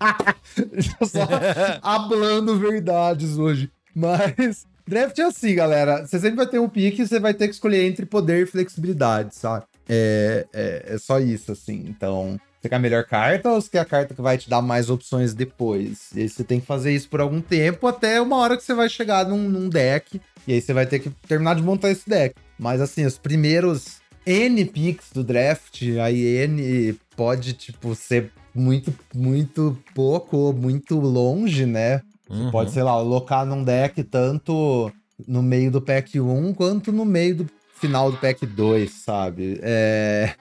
<laughs> Só <laughs> hablando verdades hoje. Mas draft é assim, galera. Você sempre vai ter um pique e você vai ter que escolher entre poder e flexibilidade, sabe? É, é, é, só isso, assim. Então, você quer a melhor carta ou você quer a carta que vai te dar mais opções depois? E aí você tem que fazer isso por algum tempo, até uma hora que você vai chegar num, num deck. E aí você vai ter que terminar de montar esse deck. Mas assim, os primeiros N picks do draft, aí N pode, tipo, ser muito, muito pouco ou muito longe, né? Uhum. Pode, sei lá, alocar num deck tanto no meio do pack 1 quanto no meio do final do pack 2, sabe? É...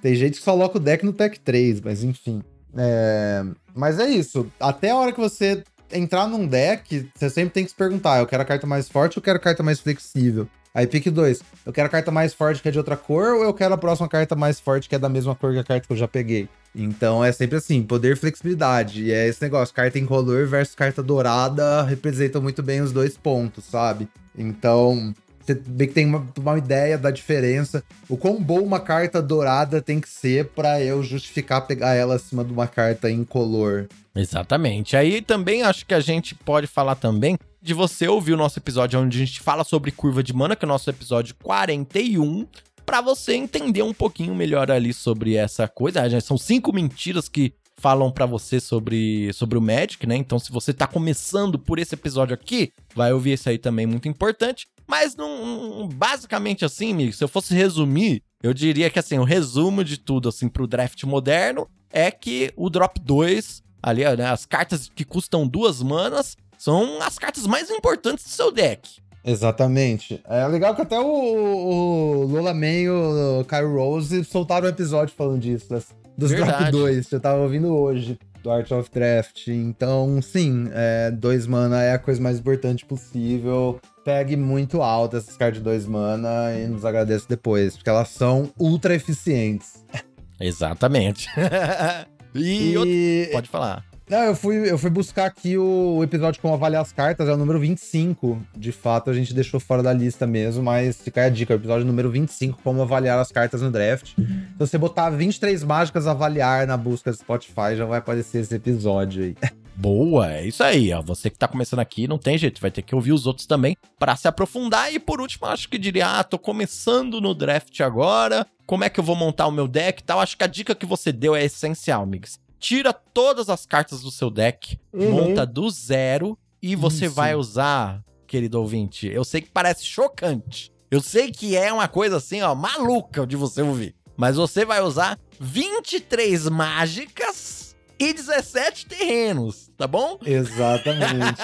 Tem gente que só aloca o deck no pack 3, mas enfim. É... Mas é isso. Até a hora que você entrar num deck, você sempre tem que se perguntar: eu quero a carta mais forte ou eu quero a carta mais flexível? Aí pick 2, eu quero a carta mais forte que é de outra cor ou eu quero a próxima carta mais forte que é da mesma cor que a carta que eu já peguei? Então é sempre assim, poder flexibilidade. E é esse negócio, carta incolor versus carta dourada representam muito bem os dois pontos, sabe? Então, você vê que tem uma, uma ideia da diferença. O quão boa uma carta dourada tem que ser para eu justificar pegar ela acima de uma carta incolor. Exatamente. Aí também acho que a gente pode falar também de você ouvir o nosso episódio onde a gente fala sobre curva de mana, que é o nosso episódio 41, para você entender um pouquinho melhor ali sobre essa coisa. Ah, são cinco mentiras que falam para você sobre, sobre o Magic, né? Então, se você tá começando por esse episódio aqui, vai ouvir esse aí também, muito importante. Mas, basicamente assim, amigo, se eu fosse resumir, eu diria que, assim, o resumo de tudo, assim, pro draft moderno é que o Drop 2, ali, né, as cartas que custam duas manas, são as cartas mais importantes do seu deck. Exatamente. É legal que até o, o Lola Man e o Kyle Rose soltaram um episódio falando disso, das, dos Verdade. Drop 2. Eu tava ouvindo hoje, do Art of Draft. Então, sim, é, dois mana é a coisa mais importante possível. Pegue muito alto essas cartas de dois mana e nos agradeço depois, porque elas são ultra eficientes. <laughs> Exatamente. <laughs> e, e... Outro... pode falar. Não, eu fui, eu fui buscar aqui o episódio como avaliar as cartas, é o número 25. De fato, a gente deixou fora da lista mesmo, mas fica a dica, o episódio número 25, como avaliar as cartas no draft. Se você botar 23 mágicas avaliar na busca do Spotify, já vai aparecer esse episódio aí. <laughs> Boa, é isso aí, ó. Você que tá começando aqui, não tem jeito, vai ter que ouvir os outros também para se aprofundar. E por último, acho que diria, ah, tô começando no draft agora, como é que eu vou montar o meu deck e tal? Acho que a dica que você deu é essencial, Mix tira todas as cartas do seu deck, uhum. monta do zero e você Isso. vai usar, querido ouvinte. Eu sei que parece chocante. Eu sei que é uma coisa assim, ó, maluca de você ouvir. Mas você vai usar 23 mágicas e 17 terrenos, tá bom? Exatamente.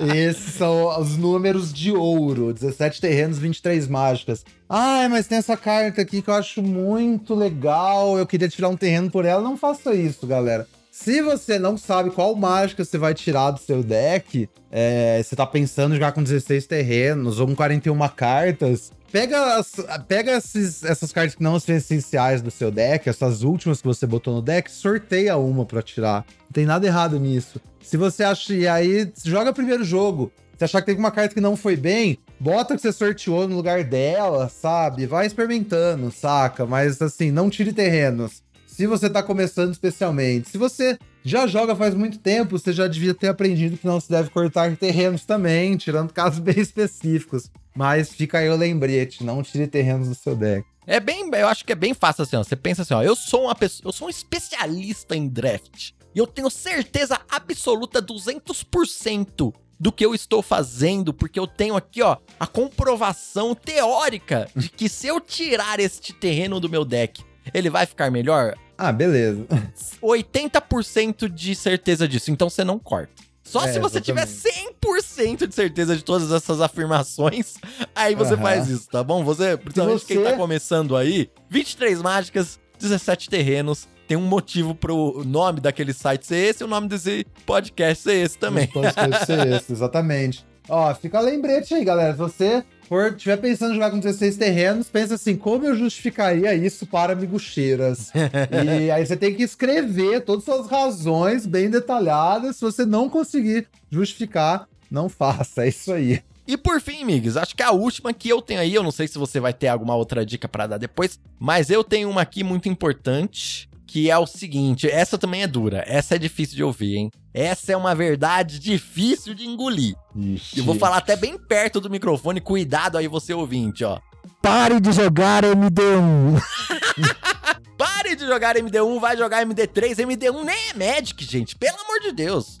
<laughs> Esses são os números de ouro: 17 terrenos, 23 mágicas. Ai, mas tem essa carta aqui que eu acho muito legal. Eu queria tirar um terreno por ela. Não faça isso, galera. Se você não sabe qual mágica você vai tirar do seu deck, é, você tá pensando em jogar com 16 terrenos ou com 41 cartas, pega, as, pega esses, essas cartas que não são essenciais do seu deck, essas últimas que você botou no deck, sorteia uma pra tirar. Não tem nada errado nisso. Se você acha. E aí, joga primeiro jogo. Se achar que teve uma carta que não foi bem, bota que você sorteou no lugar dela, sabe? Vai experimentando, saca? Mas assim, não tire terrenos. Se você tá começando especialmente. Se você já joga faz muito tempo, você já devia ter aprendido que não se deve cortar terrenos também, tirando casos <laughs> bem específicos. Mas fica aí o lembrete, não tire terrenos do seu deck. É bem, eu acho que é bem fácil assim, ó. Você pensa assim, ó, eu sou uma pessoa, eu sou um especialista em draft. E eu tenho certeza absoluta 200% do que eu estou fazendo, porque eu tenho aqui, ó, a comprovação teórica de que se eu tirar este terreno do meu deck, ele vai ficar melhor. Ah, beleza. 80% de certeza disso, então você não corta. Só é, se você exatamente. tiver 100% de certeza de todas essas afirmações, aí você uhum. faz isso, tá bom? Você, principalmente você... quem tá começando aí, 23 mágicas, 17 terrenos, tem um motivo pro nome daquele site ser esse e o nome desse podcast ser esse também. Podcast ser esse, <laughs> exatamente. Ó, fica lembrete aí, galera. Se você for estiver pensando em jogar com 16 terrenos, pensa assim, como eu justificaria isso para miguxeiras? <laughs> e aí você tem que escrever todas as suas razões bem detalhadas. Se você não conseguir justificar, não faça. É isso aí. E por fim, amigos, acho que a última que eu tenho aí, eu não sei se você vai ter alguma outra dica para dar depois, mas eu tenho uma aqui muito importante, que é o seguinte: essa também é dura, essa é difícil de ouvir, hein? Essa é uma verdade difícil de engolir. Ixi. Eu vou falar até bem perto do microfone, cuidado aí, você ouvinte, ó. Pare de jogar MD1. <laughs> Pare de jogar MD1, vai jogar MD3. MD1 nem é Magic, gente, pelo amor de Deus.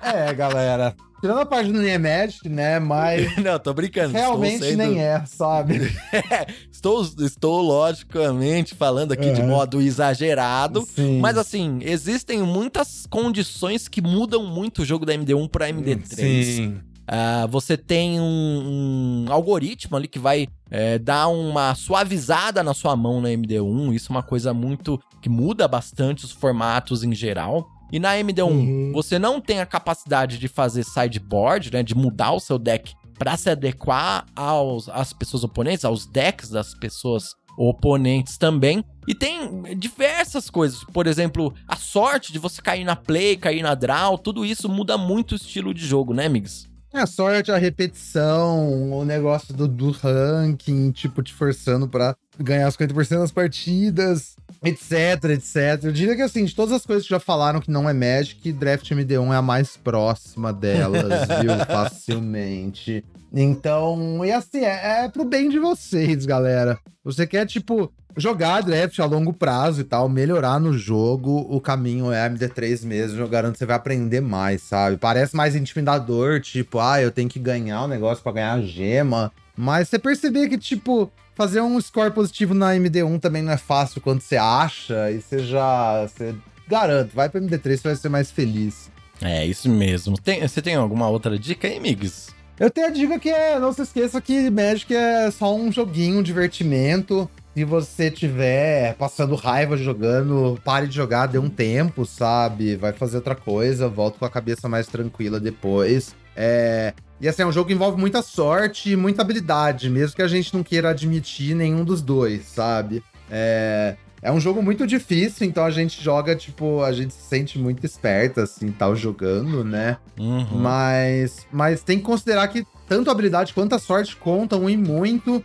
é, galera. Tirando a parte do é Magic, né? Mas. <laughs> Não, tô brincando. Realmente sendo... nem é, sabe? <laughs> é, estou, estou logicamente falando aqui de modo exagerado. Sim. Mas assim, existem muitas condições que mudam muito o jogo da MD1 para MD3. Sim. Uh, você tem um, um, algoritmo ali que vai é, dar uma suavizada na sua mão na MD1. Isso é uma coisa muito que muda bastante os formatos em geral. E na MD1, uhum. você não tem a capacidade de fazer sideboard, né? De mudar o seu deck para se adequar aos, às pessoas oponentes, aos decks das pessoas oponentes também. E tem diversas coisas, por exemplo, a sorte de você cair na play, cair na draw, tudo isso muda muito o estilo de jogo, né, amigos? É, a sorte, a repetição, o negócio do, do ranking, tipo, te forçando para ganhar os 50% das partidas etc, etc. Eu diria que assim, de todas as coisas que já falaram que não é Magic, Draft MD1 é a mais próxima delas, <laughs> viu? Facilmente. Então, e assim, é, é pro bem de vocês, galera. Você quer, tipo, jogar draft a longo prazo e tal, melhorar no jogo, o caminho é MD3 mesmo. Eu garanto que você vai aprender mais, sabe? Parece mais intimidador, tipo, ah, eu tenho que ganhar o um negócio para ganhar a gema. Mas você perceber que, tipo, fazer um score positivo na MD1 também não é fácil quando você acha, e você já. Você garanto, vai pra MD3 você vai ser mais feliz. É, isso mesmo. Tem, você tem alguma outra dica aí, amigos? Eu tenho a dica que é, não se esqueça que Magic é só um joguinho, um divertimento. Se você tiver passando raiva jogando, pare de jogar, dê um tempo, sabe? Vai fazer outra coisa, volta com a cabeça mais tranquila depois. É, e assim, é um jogo que envolve muita sorte e muita habilidade, mesmo que a gente não queira admitir nenhum dos dois, sabe? É, é um jogo muito difícil, então a gente joga, tipo, a gente se sente muito esperta, assim, tal, jogando, né? Uhum. Mas, mas tem que considerar que tanto a habilidade quanto a sorte contam e muito.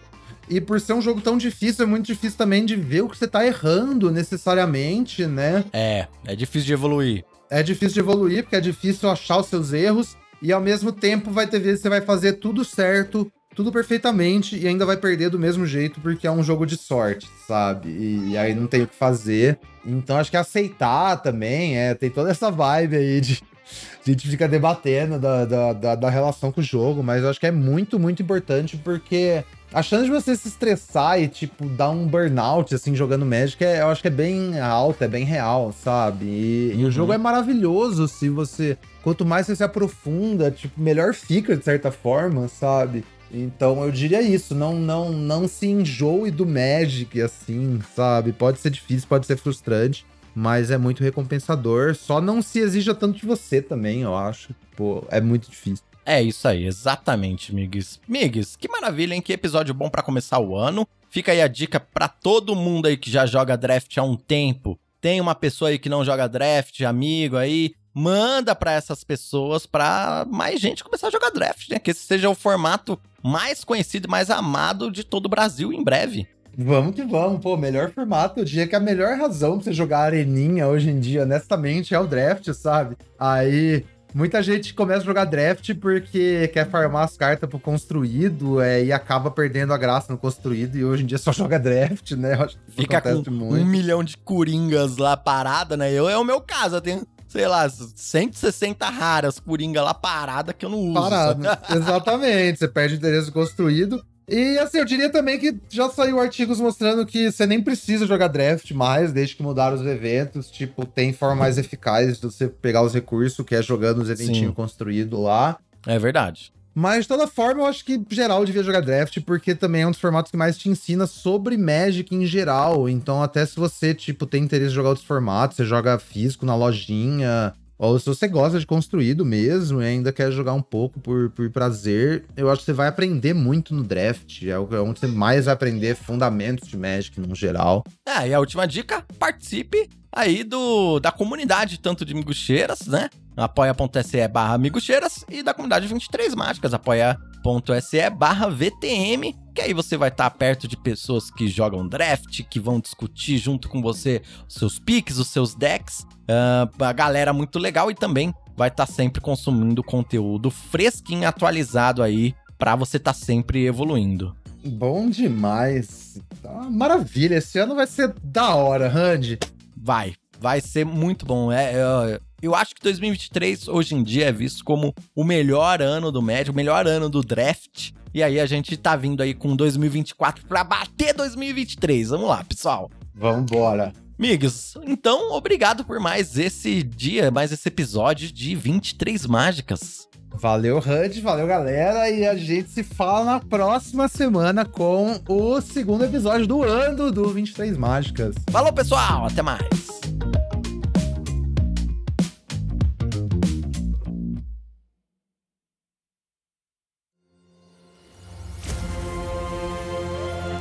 E por ser um jogo tão difícil, é muito difícil também de ver o que você tá errando necessariamente, né? É, é difícil de evoluir. É difícil de evoluir, porque é difícil achar os seus erros. E ao mesmo tempo vai ter vezes que você vai fazer tudo certo, tudo perfeitamente e ainda vai perder do mesmo jeito porque é um jogo de sorte, sabe? E, e aí não tem o que fazer. Então acho que aceitar também, é, tem toda essa vibe aí de <laughs> a gente fica debatendo da, da, da, da, relação com o jogo, mas eu acho que é muito, muito importante porque a chance de você se estressar e, tipo, dar um burnout, assim, jogando Magic, é, eu acho que é bem alta, é bem real, sabe? E, uhum. e, o jogo é maravilhoso se você. Quanto mais você se aprofunda, tipo, melhor fica, de certa forma, sabe? Então eu diria isso, não não não se enjoe do Magic assim, sabe? Pode ser difícil, pode ser frustrante, mas é muito recompensador. Só não se exija tanto de você também, eu acho. Pô, é muito difícil. É isso aí, exatamente, Migs. Migs, que maravilha, hein? Que episódio bom para começar o ano. Fica aí a dica para todo mundo aí que já joga draft há um tempo. Tem uma pessoa aí que não joga draft, amigo aí, manda para essas pessoas para mais gente começar a jogar draft, né? Que esse seja o formato mais conhecido e mais amado de todo o Brasil em breve. Vamos que vamos, pô, melhor formato. Eu diria que a melhor razão pra você jogar areninha hoje em dia, honestamente, é o draft, sabe? Aí Muita gente começa a jogar draft porque quer farmar as cartas pro construído é, e acaba perdendo a graça no construído. E hoje em dia só <laughs> joga draft, né? Eu acho que Fica com muito. um milhão de coringas lá parada, né? Eu, é o meu caso, eu tenho sei lá, 160 raras coringa lá parada que eu não uso. Parada, <laughs> exatamente. Você perde o interesse construído. E assim, eu diria também que já saiu artigos mostrando que você nem precisa jogar draft mais, desde que mudaram os eventos. Tipo, tem forma mais eficaz de você pegar os recursos, que é jogando os eventinhos construídos lá. É verdade. Mas de toda forma, eu acho que geral devia jogar draft, porque também é um dos formatos que mais te ensina sobre Magic em geral. Então, até se você, tipo, tem interesse em jogar outros formatos, você joga físico na lojinha, ou se você gosta de construído mesmo e ainda quer jogar um pouco por, por prazer, eu acho que você vai aprender muito no draft. É, é onde você mais vai aprender fundamentos de Magic no geral. É, e a última dica: participe aí do da comunidade, tanto de Miguxeiras, né? apoia.se barra Miguxeiras e da comunidade 23 Mágicas, apoia.se barra VTM, que aí você vai estar perto de pessoas que jogam draft, que vão discutir junto com você os seus picks, os seus decks uh, a galera muito legal e também vai estar tá sempre consumindo conteúdo fresquinho, atualizado aí, para você estar tá sempre evoluindo. Bom demais. Ah, maravilha, esse ano vai ser da hora, Randy. Vai, vai ser muito bom. É, é, eu acho que 2023 hoje em dia é visto como o melhor ano do médio, o melhor ano do draft. E aí a gente tá vindo aí com 2024 para bater 2023. Vamos lá, pessoal. Vambora. Amigos, então obrigado por mais esse dia, mais esse episódio de 23 Mágicas. Valeu, HUD, valeu, galera. E a gente se fala na próxima semana com o segundo episódio do ano do 23 Mágicas. Falou, pessoal, até mais.